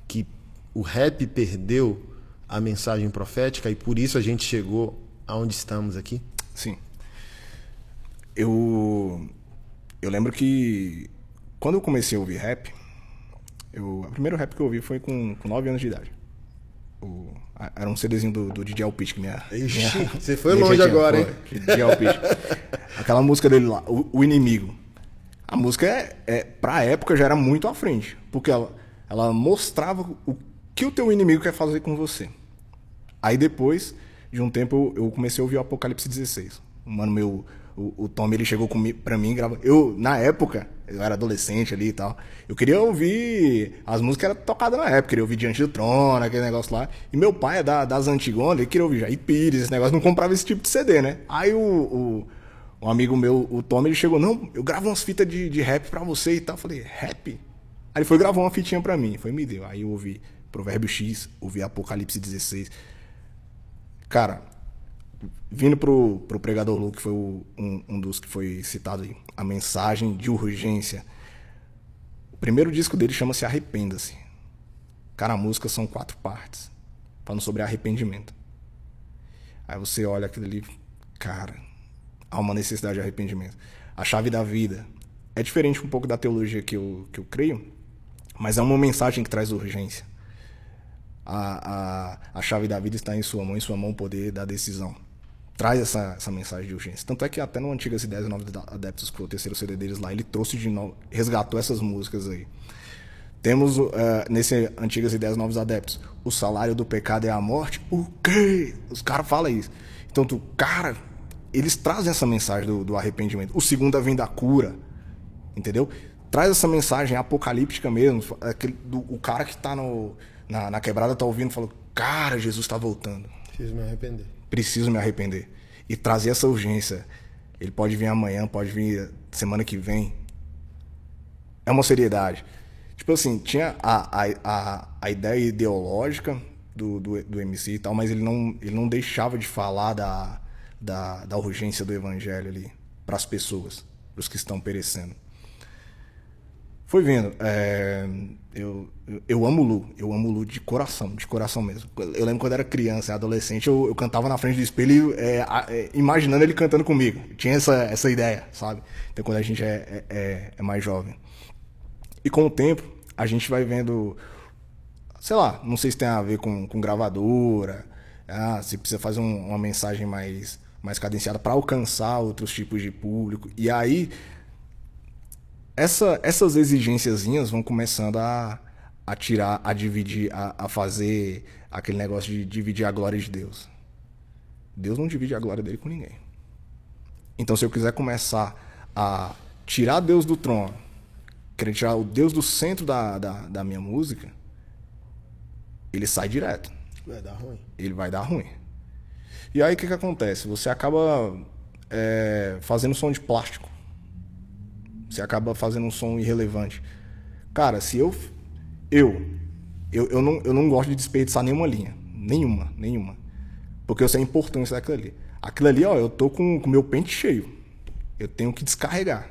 que o rap perdeu a mensagem profética e por isso a gente chegou aonde estamos aqui? Sim. Eu eu lembro que quando eu comecei a ouvir rap, eu, o primeiro rap que eu ouvi foi com, com 9 anos de idade. O, era um CDzinho do, do DJ Alpich que minha, Ixi, minha, Você foi longe agora, hein? DJ Alpich. Aquela música dele lá, o, o, Inimigo. A música, é, é, pra época, já era muito à frente. Porque ela, ela mostrava o que o teu inimigo quer fazer com você. Aí depois de um tempo, eu comecei a ouvir o Apocalipse 16. Mano, meu o, o Tom ele chegou comigo, pra mim grava. Eu, na época, eu era adolescente ali e tal. Eu queria ouvir as músicas que eram tocadas na época. Queria ouvir Diante do Trono, aquele negócio lá. E meu pai é da, das antigonas, ele queria ouvir Jair Pires, esse negócio. Não comprava esse tipo de CD, né? Aí o, o, um amigo meu, o Tom, ele chegou: Não, eu gravo umas fitas de, de rap pra você e tal. Eu falei: Rap? Aí ele foi gravar uma fitinha pra mim. Foi, me deu. Aí eu ouvi Provérbio X, ouvi Apocalipse 16. Cara, vindo pro, pro pregador Lu, que foi o, um, um dos que foi citado aí, a mensagem de urgência. O primeiro disco dele chama-se Arrependa-se. Cara, a música são quatro partes, falando sobre arrependimento. Aí você olha aquilo ali, cara, há uma necessidade de arrependimento. A chave da vida. É diferente um pouco da teologia que eu, que eu creio, Mas é uma mensagem que traz urgência. A, a, a chave da vida está em sua mão, em sua mão o poder da decisão. Traz essa, essa mensagem de urgência. Tanto é que até no Antigas Ideias e Novos Adeptos, que foi o terceiro CD deles lá, ele trouxe de novo, resgatou essas músicas aí. Temos uh, nesse Antigas Ideias Novos Adeptos, o salário do pecado é a morte. O quê? Os caras falam isso. Então, tu, cara, eles trazem essa mensagem do, do arrependimento. O segundo vem da cura. Entendeu? Traz essa mensagem apocalíptica mesmo. Aquele, do, o cara que tá no, na, na quebrada tá ouvindo e falou: Cara, Jesus está voltando. Preciso me arrepender. Preciso me arrepender. E trazer essa urgência. Ele pode vir amanhã, pode vir semana que vem. É uma seriedade. Tipo assim, tinha a, a, a, a ideia ideológica do, do, do MC e tal, mas ele não, ele não deixava de falar da, da, da urgência do evangelho ali para as pessoas, para os que estão perecendo. Foi vendo. É, eu, eu amo Lu, eu amo Lu de coração, de coração mesmo. Eu lembro quando era criança, adolescente, eu, eu cantava na frente do espelho, é, é, imaginando ele cantando comigo. Eu tinha essa, essa ideia, sabe? Então quando a gente é, é, é, é mais jovem. E com o tempo, a gente vai vendo, sei lá, não sei se tem a ver com, com gravadora, ah, se precisa fazer um, uma mensagem mais, mais cadenciada para alcançar outros tipos de público. E aí essa, essas exigênciazinhas vão começando a, a tirar, a dividir, a, a fazer aquele negócio de dividir a glória de Deus. Deus não divide a glória dele com ninguém. Então, se eu quiser começar a tirar Deus do trono, querer tirar o Deus do centro da, da, da minha música, ele sai direto. Vai dar ruim. Ele vai dar ruim. E aí o que, que acontece? Você acaba é, fazendo som de plástico. Você acaba fazendo um som irrelevante. Cara, se eu. Eu. Eu, eu, não, eu não gosto de desperdiçar nenhuma linha. Nenhuma, nenhuma. Porque eu sei a importância daquilo ali. Aquilo ali, ó, eu tô com o meu pente cheio. Eu tenho que descarregar.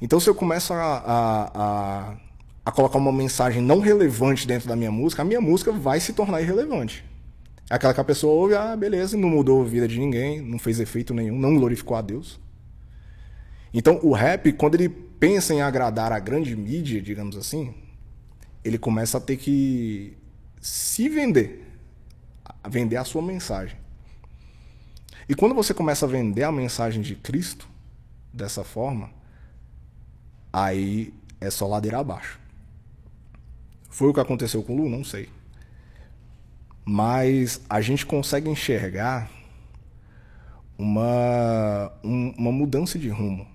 Então, se eu começo a, a, a, a, colocar uma mensagem não relevante dentro da minha música, a minha música vai se tornar irrelevante. É aquela que a pessoa ouve, ah, beleza, não mudou a vida de ninguém, não fez efeito nenhum, não glorificou a Deus. Então, o rap, quando ele pensa em agradar a grande mídia, digamos assim, ele começa a ter que se vender, vender a sua mensagem. E quando você começa a vender a mensagem de Cristo dessa forma, aí é só ladeira abaixo. Foi o que aconteceu com o Lu? Não sei. Mas a gente consegue enxergar uma, um, uma mudança de rumo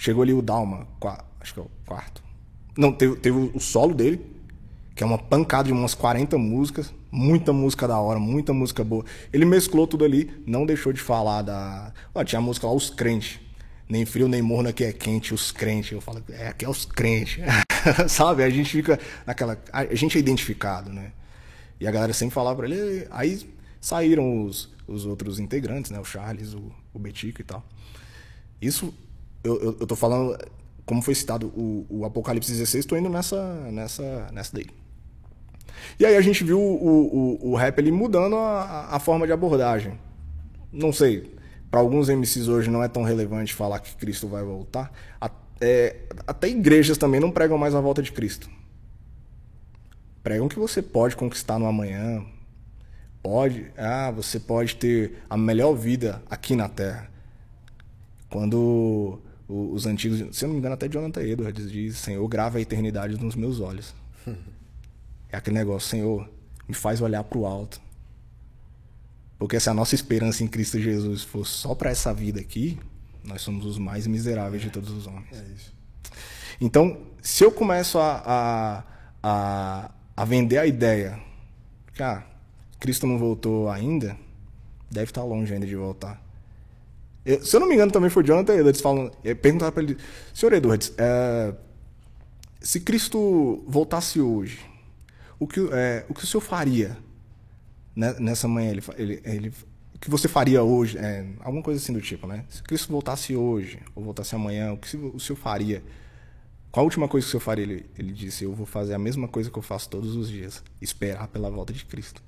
Chegou ali o Dalma, acho que é o quarto. Não, teve, teve o solo dele, que é uma pancada de umas 40 músicas, muita música da hora, muita música boa. Ele mesclou tudo ali, não deixou de falar da. Ó, tinha a música lá, Os Crentes. Nem frio, nem morno, aqui é quente, os crentes. Eu falo, é, aqui é os crentes. Sabe? A gente fica naquela. A gente é identificado, né? E a galera sempre falava pra ele. Aí saíram os, os outros integrantes, né? O Charles, o, o Betico e tal. Isso eu, eu, eu tô falando, como foi citado o, o Apocalipse 16, tô indo nessa, nessa, nessa daí. E aí a gente viu o, o, o rap ali mudando a, a forma de abordagem. Não sei, para alguns MCs hoje não é tão relevante falar que Cristo vai voltar. É, até igrejas também não pregam mais a volta de Cristo. Pregam que você pode conquistar no amanhã. Pode, ah, você pode ter a melhor vida aqui na Terra. Quando os antigos, se eu não me engano, até Jonathan Edwards diz: Senhor, grava a eternidade nos meus olhos. é aquele negócio, Senhor, me faz olhar para o alto. Porque se a nossa esperança em Cristo Jesus fosse só para essa vida aqui, nós somos os mais miseráveis de todos os homens. É. Então, se eu começo a, a, a, a vender a ideia que ah, Cristo não voltou ainda, deve estar longe ainda de voltar. Se eu não me engano, também foi Jonathan Edwards falando. Eh, perguntaram para ele: Senhor Edwards, é, se Cristo voltasse hoje, o que, é, o que o senhor faria né, nessa manhã? Ele, ele, ele, o que você faria hoje? É, alguma coisa assim do tipo, né? Se Cristo voltasse hoje, ou voltasse amanhã, o que o senhor faria? Qual a última coisa que o senhor faria? Ele, ele disse: Eu vou fazer a mesma coisa que eu faço todos os dias: esperar pela volta de Cristo.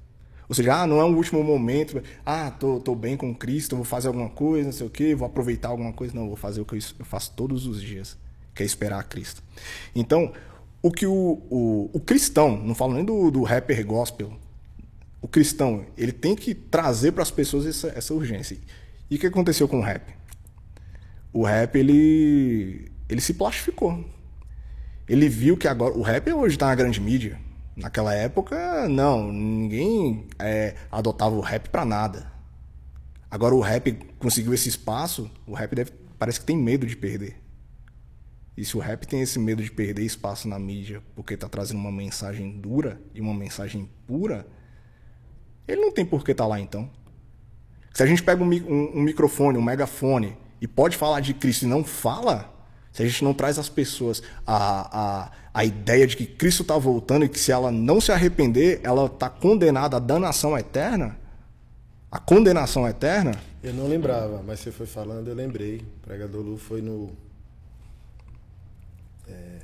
Ou seja, ah, não é um último momento, ah, tô, tô bem com Cristo, vou fazer alguma coisa, não sei o quê, vou aproveitar alguma coisa. Não, vou fazer o que eu faço todos os dias, que é esperar Cristo. Então, o que o, o, o cristão, não falo nem do, do rapper gospel, o cristão, ele tem que trazer para as pessoas essa, essa urgência. E o que aconteceu com o rap? O rap, ele, ele se plastificou. Ele viu que agora. O rap hoje está na grande mídia. Naquela época, não, ninguém é, adotava o rap para nada. Agora o rap conseguiu esse espaço, o rap deve, parece que tem medo de perder. E se o rap tem esse medo de perder espaço na mídia porque está trazendo uma mensagem dura e uma mensagem pura, ele não tem por que tá lá então. Se a gente pega um, um, um, microfone, um megafone e pode falar de Cristo e não fala, se a gente não traz às pessoas a, a, a ideia de que Cristo está voltando e que se ela não se arrepender, ela está condenada à danação eterna, a condenação eterna. Eu não lembrava, mas você foi falando, eu lembrei. O pregador Lu foi no é,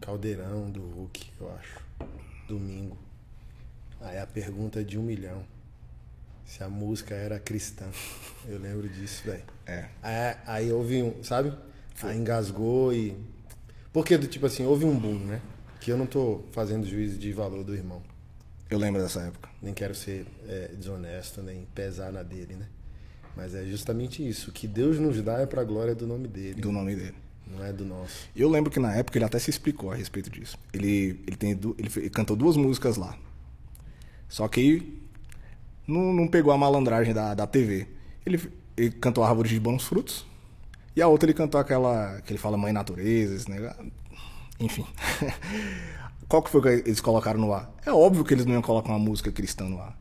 Caldeirão do Hulk, eu acho, domingo. Aí a pergunta é de um milhão. Se a música era cristã. Eu lembro disso, velho. É. Aí, aí houve um, sabe? Foi. Aí engasgou e. Porque, tipo assim, houve um boom, né? Que eu não tô fazendo juízo de valor do irmão. Eu lembro dessa época. Nem quero ser é, desonesto, nem pesar na dele, né? Mas é justamente isso. O que Deus nos dá é pra glória do nome dele. Do nome dele. Não é do nosso. Eu lembro que na época ele até se explicou a respeito disso. Ele, ele, tem, ele, ele cantou duas músicas lá. Só que não, não pegou a malandragem da, da TV. Ele, ele cantou a Árvore de Bons Frutos. E a outra ele cantou aquela que ele fala Mãe Natureza, esse negócio. Enfim. Qual que foi que eles colocaram no ar? É óbvio que eles não iam colocar uma música cristã no ar.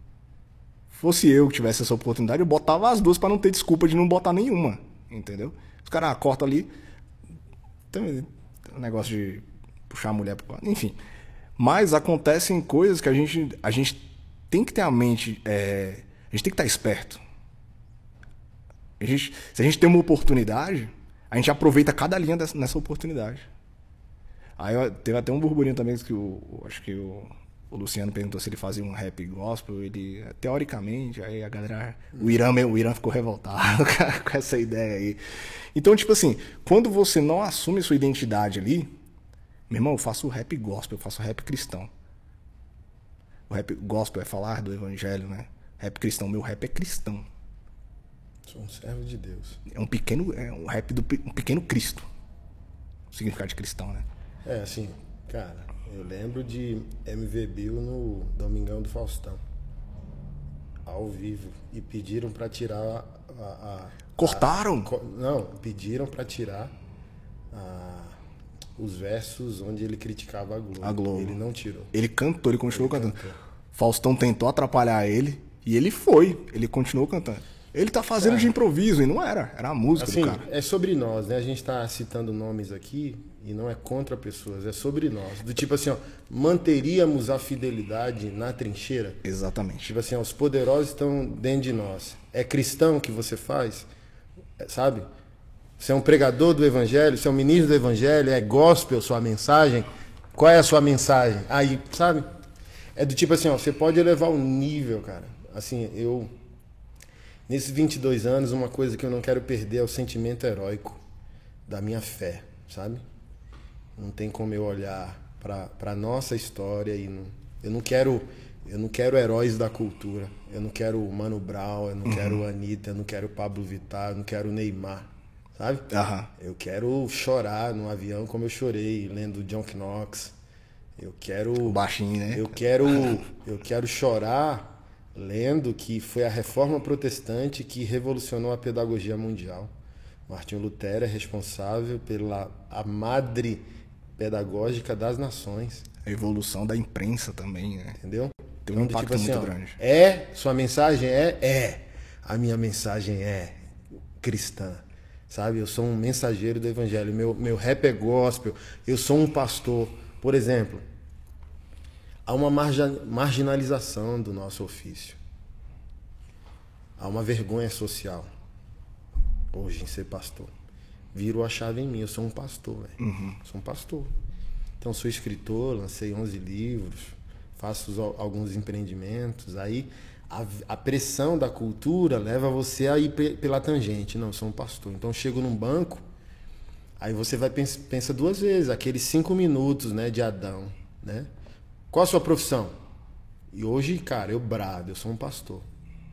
Fosse eu que tivesse essa oportunidade, eu botava as duas para não ter desculpa de não botar nenhuma. Entendeu? Os caras ah, cortam ali. Tem um negócio de puxar a mulher pro Enfim. Mas acontecem coisas que a gente, a gente tem que ter a mente. É, a gente tem que estar esperto. A gente, se a gente tem uma oportunidade, a gente aproveita cada linha dessa, nessa oportunidade. Aí teve até um burburinho também que o, acho que o, o, Luciano perguntou se ele fazia um rap gospel. Ele, teoricamente, aí a galera. O Irã, o Irã ficou revoltado com essa ideia aí. Então, tipo assim, quando você não assume sua identidade ali, meu irmão, eu faço rap gospel, eu faço rap cristão. O rap gospel é falar do evangelho, né? Rap cristão, meu rap é cristão. Sou um servo de Deus. É um pequeno, é um rap do um pequeno Cristo. O significado de cristão, né? É, assim, cara, eu lembro de MV Bill no Domingão do Faustão. Ao vivo. E pediram para tirar a, a Cortaram? A, não, pediram para tirar os versos onde ele criticava a Globo. a Globo. Ele não tirou. Ele cantou, ele continuou ele cantando. Cantou. Faustão tentou atrapalhar ele e ele foi. Ele continuou cantando. Ele tá fazendo é. de improviso e não era, era a música assim, do cara. É sobre nós, né? A gente tá citando nomes aqui e não é contra pessoas, é sobre nós. Do tipo assim, ó, manteríamos a fidelidade na trincheira? Exatamente. Tipo assim, ó, os poderosos estão dentro de nós. É cristão que você faz? É, sabe? Você é um pregador do evangelho, você é um ministro do evangelho, é gospel sua mensagem. Qual é a sua mensagem? Aí, sabe? É do tipo assim, ó, você pode elevar o nível, cara. Assim, eu nesses 22 anos, uma coisa que eu não quero perder é o sentimento heróico da minha fé, sabe? Não tem como eu olhar para a nossa história e não, eu não quero eu não quero heróis da cultura. Eu não quero Mano Brown, eu não uhum. quero Anitta, eu não quero Pablo Vittar, eu não quero Neymar sabe? Uhum. Eu quero chorar no avião como eu chorei lendo John Knox. Eu quero o baixinho, né? Eu quero eu quero chorar lendo que foi a reforma protestante que revolucionou a pedagogia mundial. Martinho Lutero é responsável pela a madre pedagógica das nações. A evolução da imprensa também, né? Entendeu? Tem um impacto tipo assim, muito ó, grande. É, sua mensagem é é. A minha mensagem é cristã sabe? Eu sou um mensageiro do evangelho, meu, meu rap é gospel, eu sou um pastor. Por exemplo, há uma marginalização do nosso ofício. Há uma vergonha social hoje em ser pastor. Virou a chave em mim, eu sou um pastor. Uhum. Sou um pastor. Então sou escritor, lancei 11 livros, faço alguns empreendimentos. Aí a, a, pressão da cultura leva você a ir pela tangente. Não, sou um pastor. Então chego num banco, Aí você vai pensa, pensa duas vezes, aqueles cinco minutos, né, de Adão, né? Qual a sua profissão? E hoje, cara, eu brado, eu sou um pastor.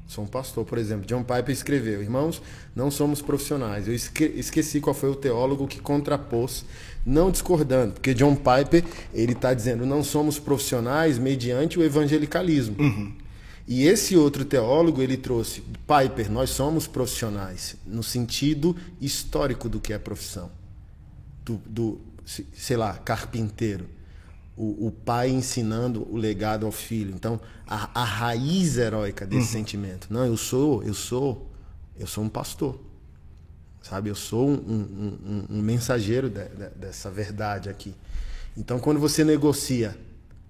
Sou um pastor, por exemplo. John Piper escreveu: Irmãos, não somos profissionais. Eu esqueci qual foi o teólogo que contrapôs, não discordando, porque John Piper ele está dizendo: não somos profissionais mediante o evangelicalismo. Uhum. E esse outro teólogo ele trouxe: Piper, nós somos profissionais no sentido histórico do que é profissão, do, do sei lá, carpinteiro o, o, pai ensinando o legado ao filho. Então, a, a raiz heróica desse uhum. sentimento. Não, eu sou, eu sou, eu sou um pastor. Sabe? Eu sou um, um, um, um mensageiro de, de, dessa verdade aqui. Então, quando você negocia,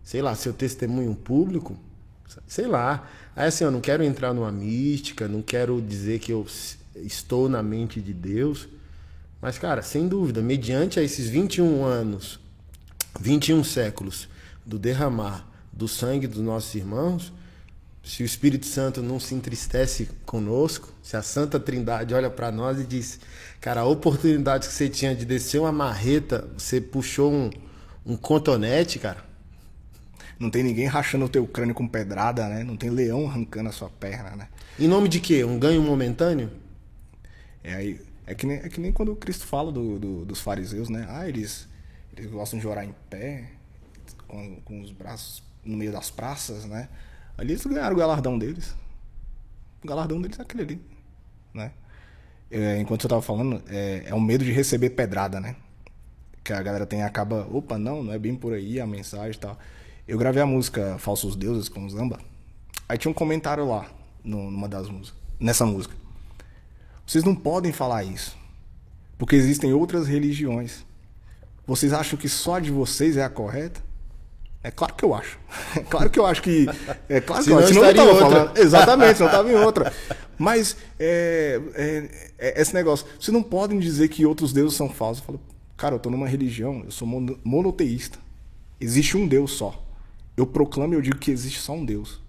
sei lá, seu testemunho público, sei lá. Aí assim, eu não quero entrar numa mística, não quero dizer que eu estou na mente de Deus. Mas, cara, sem dúvida, mediante a esses 21 anos 21 séculos do derramar do sangue dos nossos irmãos, se o Espírito Santo não se entristece conosco, se a Santa Trindade olha para nós e diz: Cara, a oportunidade que você tinha de descer uma marreta, você puxou um, um contonete, cara. Não tem ninguém rachando o teu crânio com pedrada, né? Não tem leão arrancando a sua perna, né? Em nome de quê? Um ganho momentâneo? É, aí, é, que, nem, é que nem quando Cristo fala do, do, dos fariseus, né? Ah, eles eles gostam de orar em pé, com, com os braços no meio das praças, né? Ali eles ganharam o galardão deles. O galardão deles é aquele ali, né? É, enquanto você estava falando, é, é o medo de receber pedrada, né? Que a galera tem acaba, opa, não, não é bem por aí a mensagem e tal. Eu gravei a música Falsos Deuses com o Zamba. Aí tinha um comentário lá, numa das músicas, nessa música. Vocês não podem falar isso, porque existem outras religiões. Vocês acham que só de vocês é a correta? É claro que eu acho. É claro que eu acho que. É claro que eu acho. Senão estava falando. Exatamente, não estava em outra. Mas é, é, é, esse negócio. Vocês não podem dizer que outros deuses são falsos. Eu falo, cara, eu estou numa religião, eu sou monoteísta. Existe um Deus só. Eu proclamo e eu digo que existe só um Deus.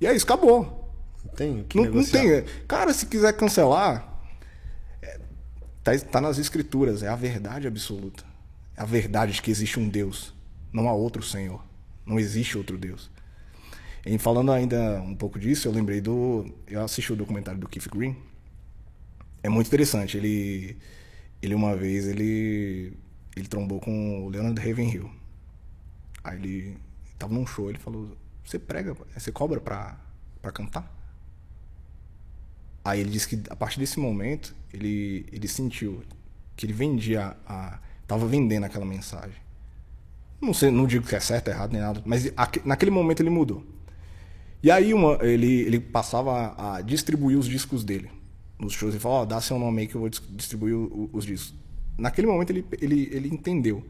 E é isso, acabou. Tem que não, não tem. Cara, se quiser cancelar, Está tá nas escrituras, é a verdade absoluta. É a verdade de que existe um Deus, não há outro Senhor. Não existe outro Deus. E falando ainda um pouco disso, eu lembrei do. Eu assisti o documentário do Keith Green. É muito interessante. Ele, ele uma vez, ele, ele trombou com o Leonard Ravenhill. Aí ele tava num show, ele falou: Você prega, você cobra pra, pra cantar? Aí ele disse que a partir desse momento ele, ele sentiu que ele vendia a. tava vendendo aquela mensagem. Não sei, não digo que é certo, errado, nem nada, mas naquele momento ele mudou. E aí uma, ele, ele passava a, distribuir os discos dele nos shows. Ele falou: oh, dá seu nome aí que eu vou distribuir os discos. Naquele momento ele, ele, ele entendeu.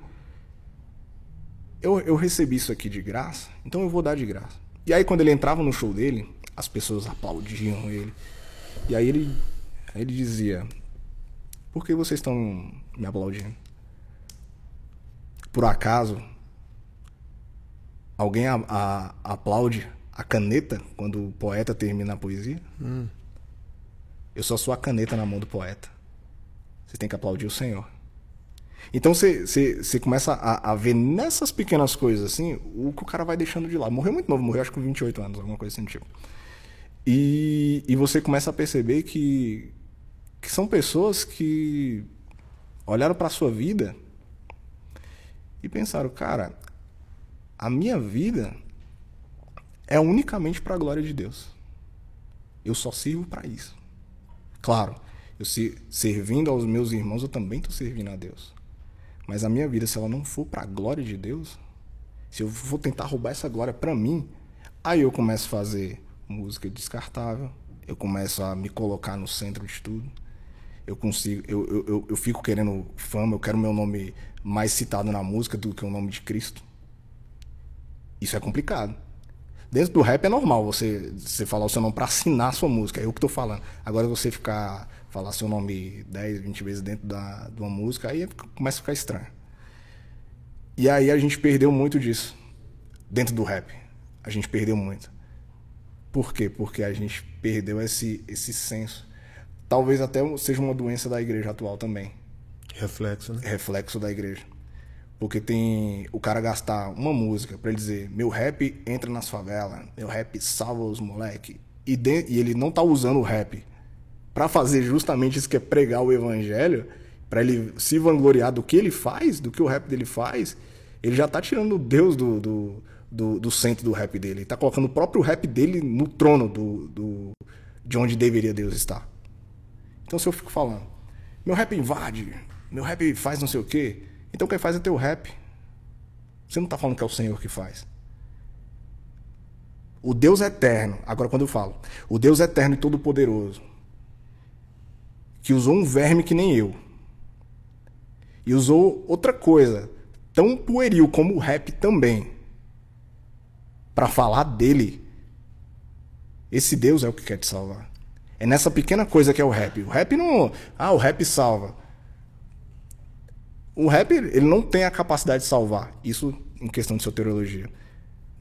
Eu, eu recebi isso aqui de graça, então eu vou dar de graça. E aí quando ele entrava no show dele, as pessoas aplaudiam ele. E aí ele, aí ele dizia: Por que vocês estão me aplaudindo? Por acaso alguém a, a, aplaude a caneta quando o poeta termina a poesia? Hum. Eu só sou a caneta na mão do poeta. Você tem que aplaudir o Senhor. Então você começa a, a, ver nessas pequenas coisas assim o que o cara vai deixando de lado. Morreu muito novo, morreu acho que com 28 anos, alguma coisa assim tipo. E, e você começa a perceber que, que são pessoas que olharam para a sua vida e pensaram, cara, a minha vida é unicamente para a glória de Deus. Eu só sirvo para isso. Claro, eu se, servindo aos meus irmãos, eu também estou servindo a Deus. Mas a minha vida, se ela não for para a glória de Deus, se eu for tentar roubar essa glória para mim, aí eu começo a fazer música descartável. Eu começo a me colocar no centro de tudo. Eu consigo, eu, eu, eu, eu fico querendo fama, eu quero meu nome mais citado na música do que o nome de Cristo. Isso é complicado. Dentro do rap é normal você, você falar o seu nome para assinar a sua música, é eu que tô falando. Agora você ficar falar seu nome 10, 20 vezes dentro da, de uma música, aí começa a ficar estranho. E aí a gente perdeu muito disso. Dentro do rap. A gente perdeu muito. Por quê? Porque a gente perdeu esse, esse senso. talvez até seja uma doença da igreja atual também. Reflexo, né? Reflexo da igreja. Porque tem o cara gastar uma música para ele dizer: meu rap entra nas favelas, meu rap salva os moleque. E, de, e ele não tá usando o rap para fazer justamente isso que é pregar o evangelho, para ele se vangloriar do que ele faz, do que o rap dele faz, ele já tá tirando Deus do, do, do, do centro do rap dele. Ele tá colocando o próprio rap dele no trono do, do, de onde deveria Deus estar. Então se eu fico falando, meu rap invade, meu rap faz não sei o quê, então quem faz é teu rap. Você não tá falando que é o Senhor que faz. O Deus eterno, agora quando eu falo, o Deus eterno e todo-poderoso, que usou um verme que nem eu, e usou outra coisa, tão pueril como o rap também, para falar dele, esse Deus é o que quer te salvar. É nessa pequena coisa que é o rap. O rap não. Ah, o rap salva. O rap, ele não tem a capacidade de salvar. Isso em questão de soteriologia.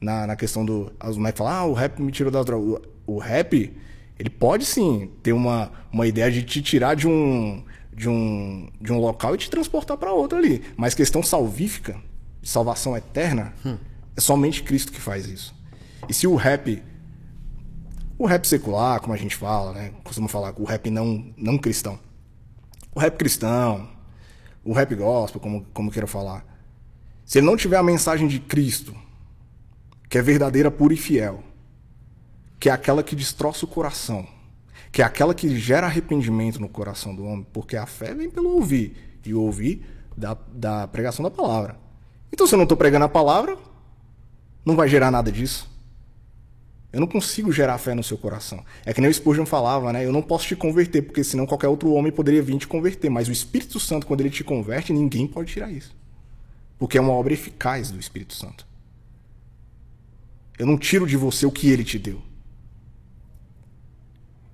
Na, na questão do. Os moleques falam, ah, o rap me tirou da droga. O, o rap, ele pode sim ter uma, uma ideia de te tirar de um, de um, de um local e te transportar para outro ali. Mas questão salvífica, de salvação eterna, hum. é somente Cristo que faz isso. E se o rap o rap secular, como a gente fala, né? Costuma falar o rap não, não cristão. O rap cristão, o rap gospel, como, como queira falar. Se ele não tiver a mensagem de Cristo, que é verdadeira, pura e fiel, que é aquela que destroça o coração, que é aquela que gera arrependimento no coração do homem, porque a fé vem pelo ouvir, e o ouvir da, da pregação da palavra. Então, se eu não estou pregando a palavra, não vai gerar nada disso. Eu não consigo gerar fé no seu coração. É que nem o Spurgeon falava, né? Eu não posso te converter, porque senão qualquer outro homem poderia vir te converter. Mas o Espírito Santo, quando ele te converte, ninguém pode tirar isso. Porque é uma obra eficaz do Espírito Santo. Eu não tiro de você o que ele te deu.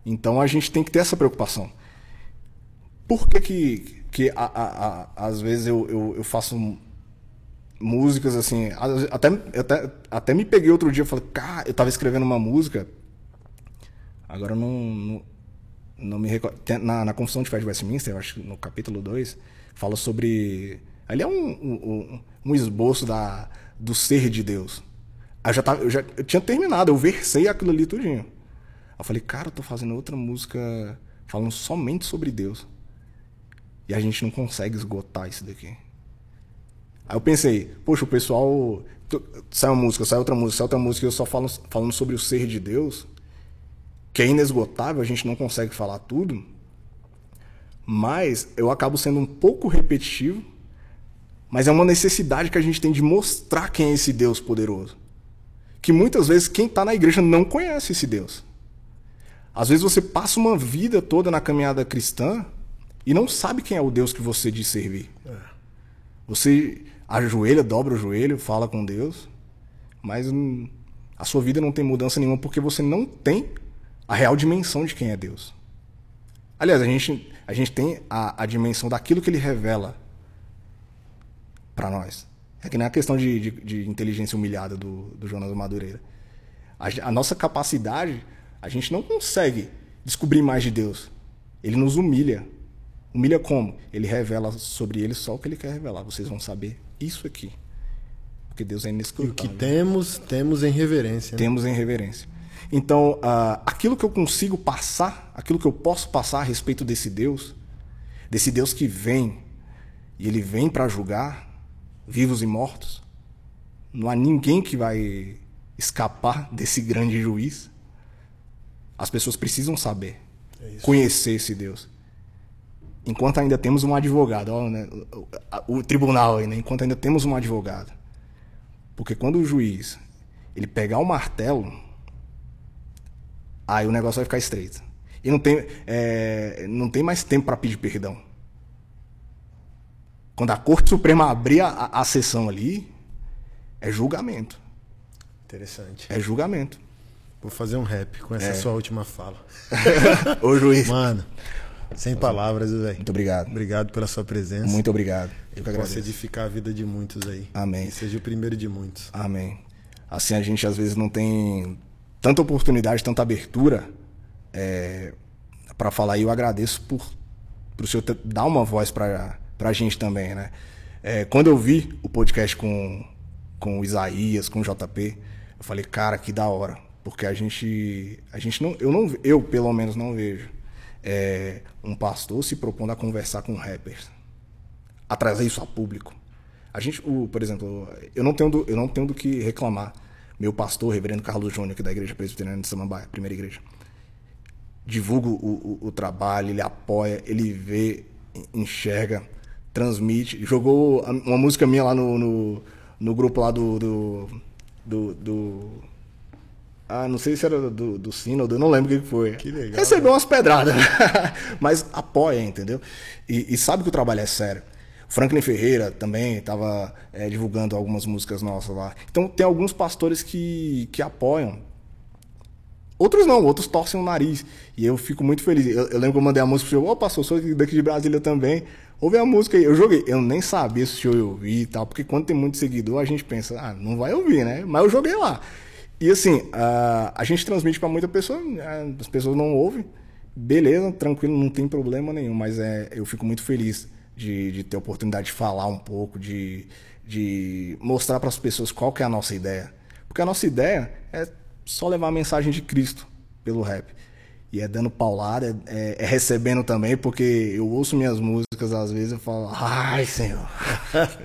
Então a gente tem que ter essa preocupação. Por que, que, que a, a, a, às vezes eu, eu, eu faço músicas assim. Até, até, até me peguei outro dia e falei, cara, eu tava escrevendo uma música. Agora não, não, não me recordo. Na, na Confissão de Fé de Westminster, eu acho que no capítulo 2, fala sobre. Ali é um, um, um esboço da, do ser de Deus. Eu já, tava, eu já eu tinha terminado, eu versei aquilo ali tudinho. Eu falei, cara, eu tô fazendo outra música falando somente sobre Deus. E a gente não consegue esgotar isso daqui. Aí eu pensei, poxa, o pessoal. Sai uma música, sai outra música, sai outra música, e eu só falo falando sobre o ser de Deus, que é inesgotável, a gente não consegue falar tudo. Mas eu acabo sendo um pouco repetitivo, mas é uma necessidade que a gente tem de mostrar quem é esse Deus poderoso. Que muitas vezes quem está na igreja não conhece esse Deus. Às vezes você passa uma vida toda na caminhada cristã e não sabe quem é o Deus que você diz servir. É. Você ajoelha, dobra o joelho, fala com Deus, mas a sua vida não tem mudança nenhuma porque você não tem a real dimensão de quem é Deus. Aliás, a gente, a gente tem a, a dimensão daquilo que ele revela para nós. É que nem a questão de, de, de inteligência humilhada do, do Jonas Madureira. A, a nossa capacidade, a gente não consegue descobrir mais de Deus. Ele nos humilha. Humilha como? Ele revela sobre ele só o que ele quer revelar. Vocês vão saber isso aqui. Porque Deus é inescrutável. E o que temos, temos em reverência. Né? Temos em reverência. Então, uh, aquilo que eu consigo passar, aquilo que eu posso passar a respeito desse Deus, desse Deus que vem, e ele vem para julgar vivos e mortos, não há ninguém que vai escapar desse grande juiz. As pessoas precisam saber, é conhecer esse Deus enquanto ainda temos um advogado, ó, né, o, o, tribunal aí, né, enquanto ainda temos um advogado. Porque quando o juiz ele pegar o martelo, aí o negócio vai ficar estreito. E não tem, é, não tem mais tempo para pedir perdão. Quando a Corte Suprema abrir a, a, a sessão ali, é julgamento. Interessante. É julgamento. Vou fazer um rap com essa é. sua última fala. Ô juiz. Mano, sem palavras, velho. Muito obrigado. Obrigado pela sua presença. Muito obrigado. Eu que possa edificar a vida de muitos aí. Amém. E seja o primeiro de muitos. Amém. Assim a gente às vezes não tem tanta oportunidade, tanta abertura é, para falar. E eu agradeço por, por o senhor dar uma voz para a gente também, né? É, quando eu vi o podcast com, com o Isaías, com o JP, eu falei, cara, que da hora. Porque a gente, a gente não, eu não, eu pelo menos não vejo é, um pastor se propondo a conversar com rappers, a trazer isso a público. A gente, o, por exemplo, eu não tenho do, eu não tenho do que reclamar. Meu pastor, reverendo Carlos Júnior, aqui da Igreja Presbiteriana de Samambaia, primeira igreja, divulga o, o, o trabalho, ele apoia, ele vê, enxerga, transmite. Jogou uma música minha lá no, no, no grupo lá do, do, do, do ah, não sei se era do, do Sínodo, não lembro o que foi. Que legal. Recebeu umas pedradas, mas apoia, entendeu? E, e, sabe que o trabalho é sério. Franklin Ferreira também estava é, divulgando algumas músicas nossas lá. Então tem alguns pastores que, que apoiam. Outros não, outros torcem o nariz. E eu fico muito feliz. Eu, eu lembro que eu mandei a música pro senhor, ô pastor, sou daqui de Brasília também. Ouve a música aí. Eu joguei. Eu nem sabia se o senhor ia ouvir e tal, porque quando tem muito seguidor, a gente pensa, ah, não vai ouvir, né? Mas eu joguei lá. E assim, a, a gente transmite para muita pessoa, as pessoas não ouvem, beleza, tranquilo, não tem problema nenhum, mas é, eu fico muito feliz de, de ter a oportunidade de falar um pouco, de, de mostrar para as pessoas qual que é a nossa ideia. Porque a nossa ideia é só levar a mensagem de Cristo pelo rap. E é dando paulada, é, é, recebendo também, porque eu ouço minhas músicas às vezes e falo, ai, Senhor.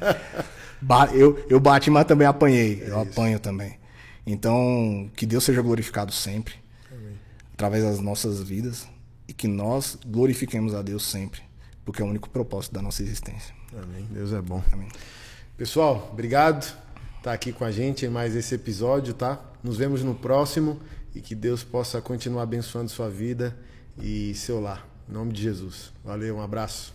eu, eu bati, mas também apanhei. É eu isso. apanho também. Então, que Deus seja glorificado sempre, Amém. através das nossas vidas, e que nós glorifiquemos a Deus sempre, porque é o único propósito da nossa existência. Amém. Deus é bom. Amém. Pessoal, obrigado por estar aqui com a gente em mais esse episódio, tá? Nos vemos no próximo e que Deus possa continuar abençoando sua vida e seu lar. Em nome de Jesus. Valeu, um abraço.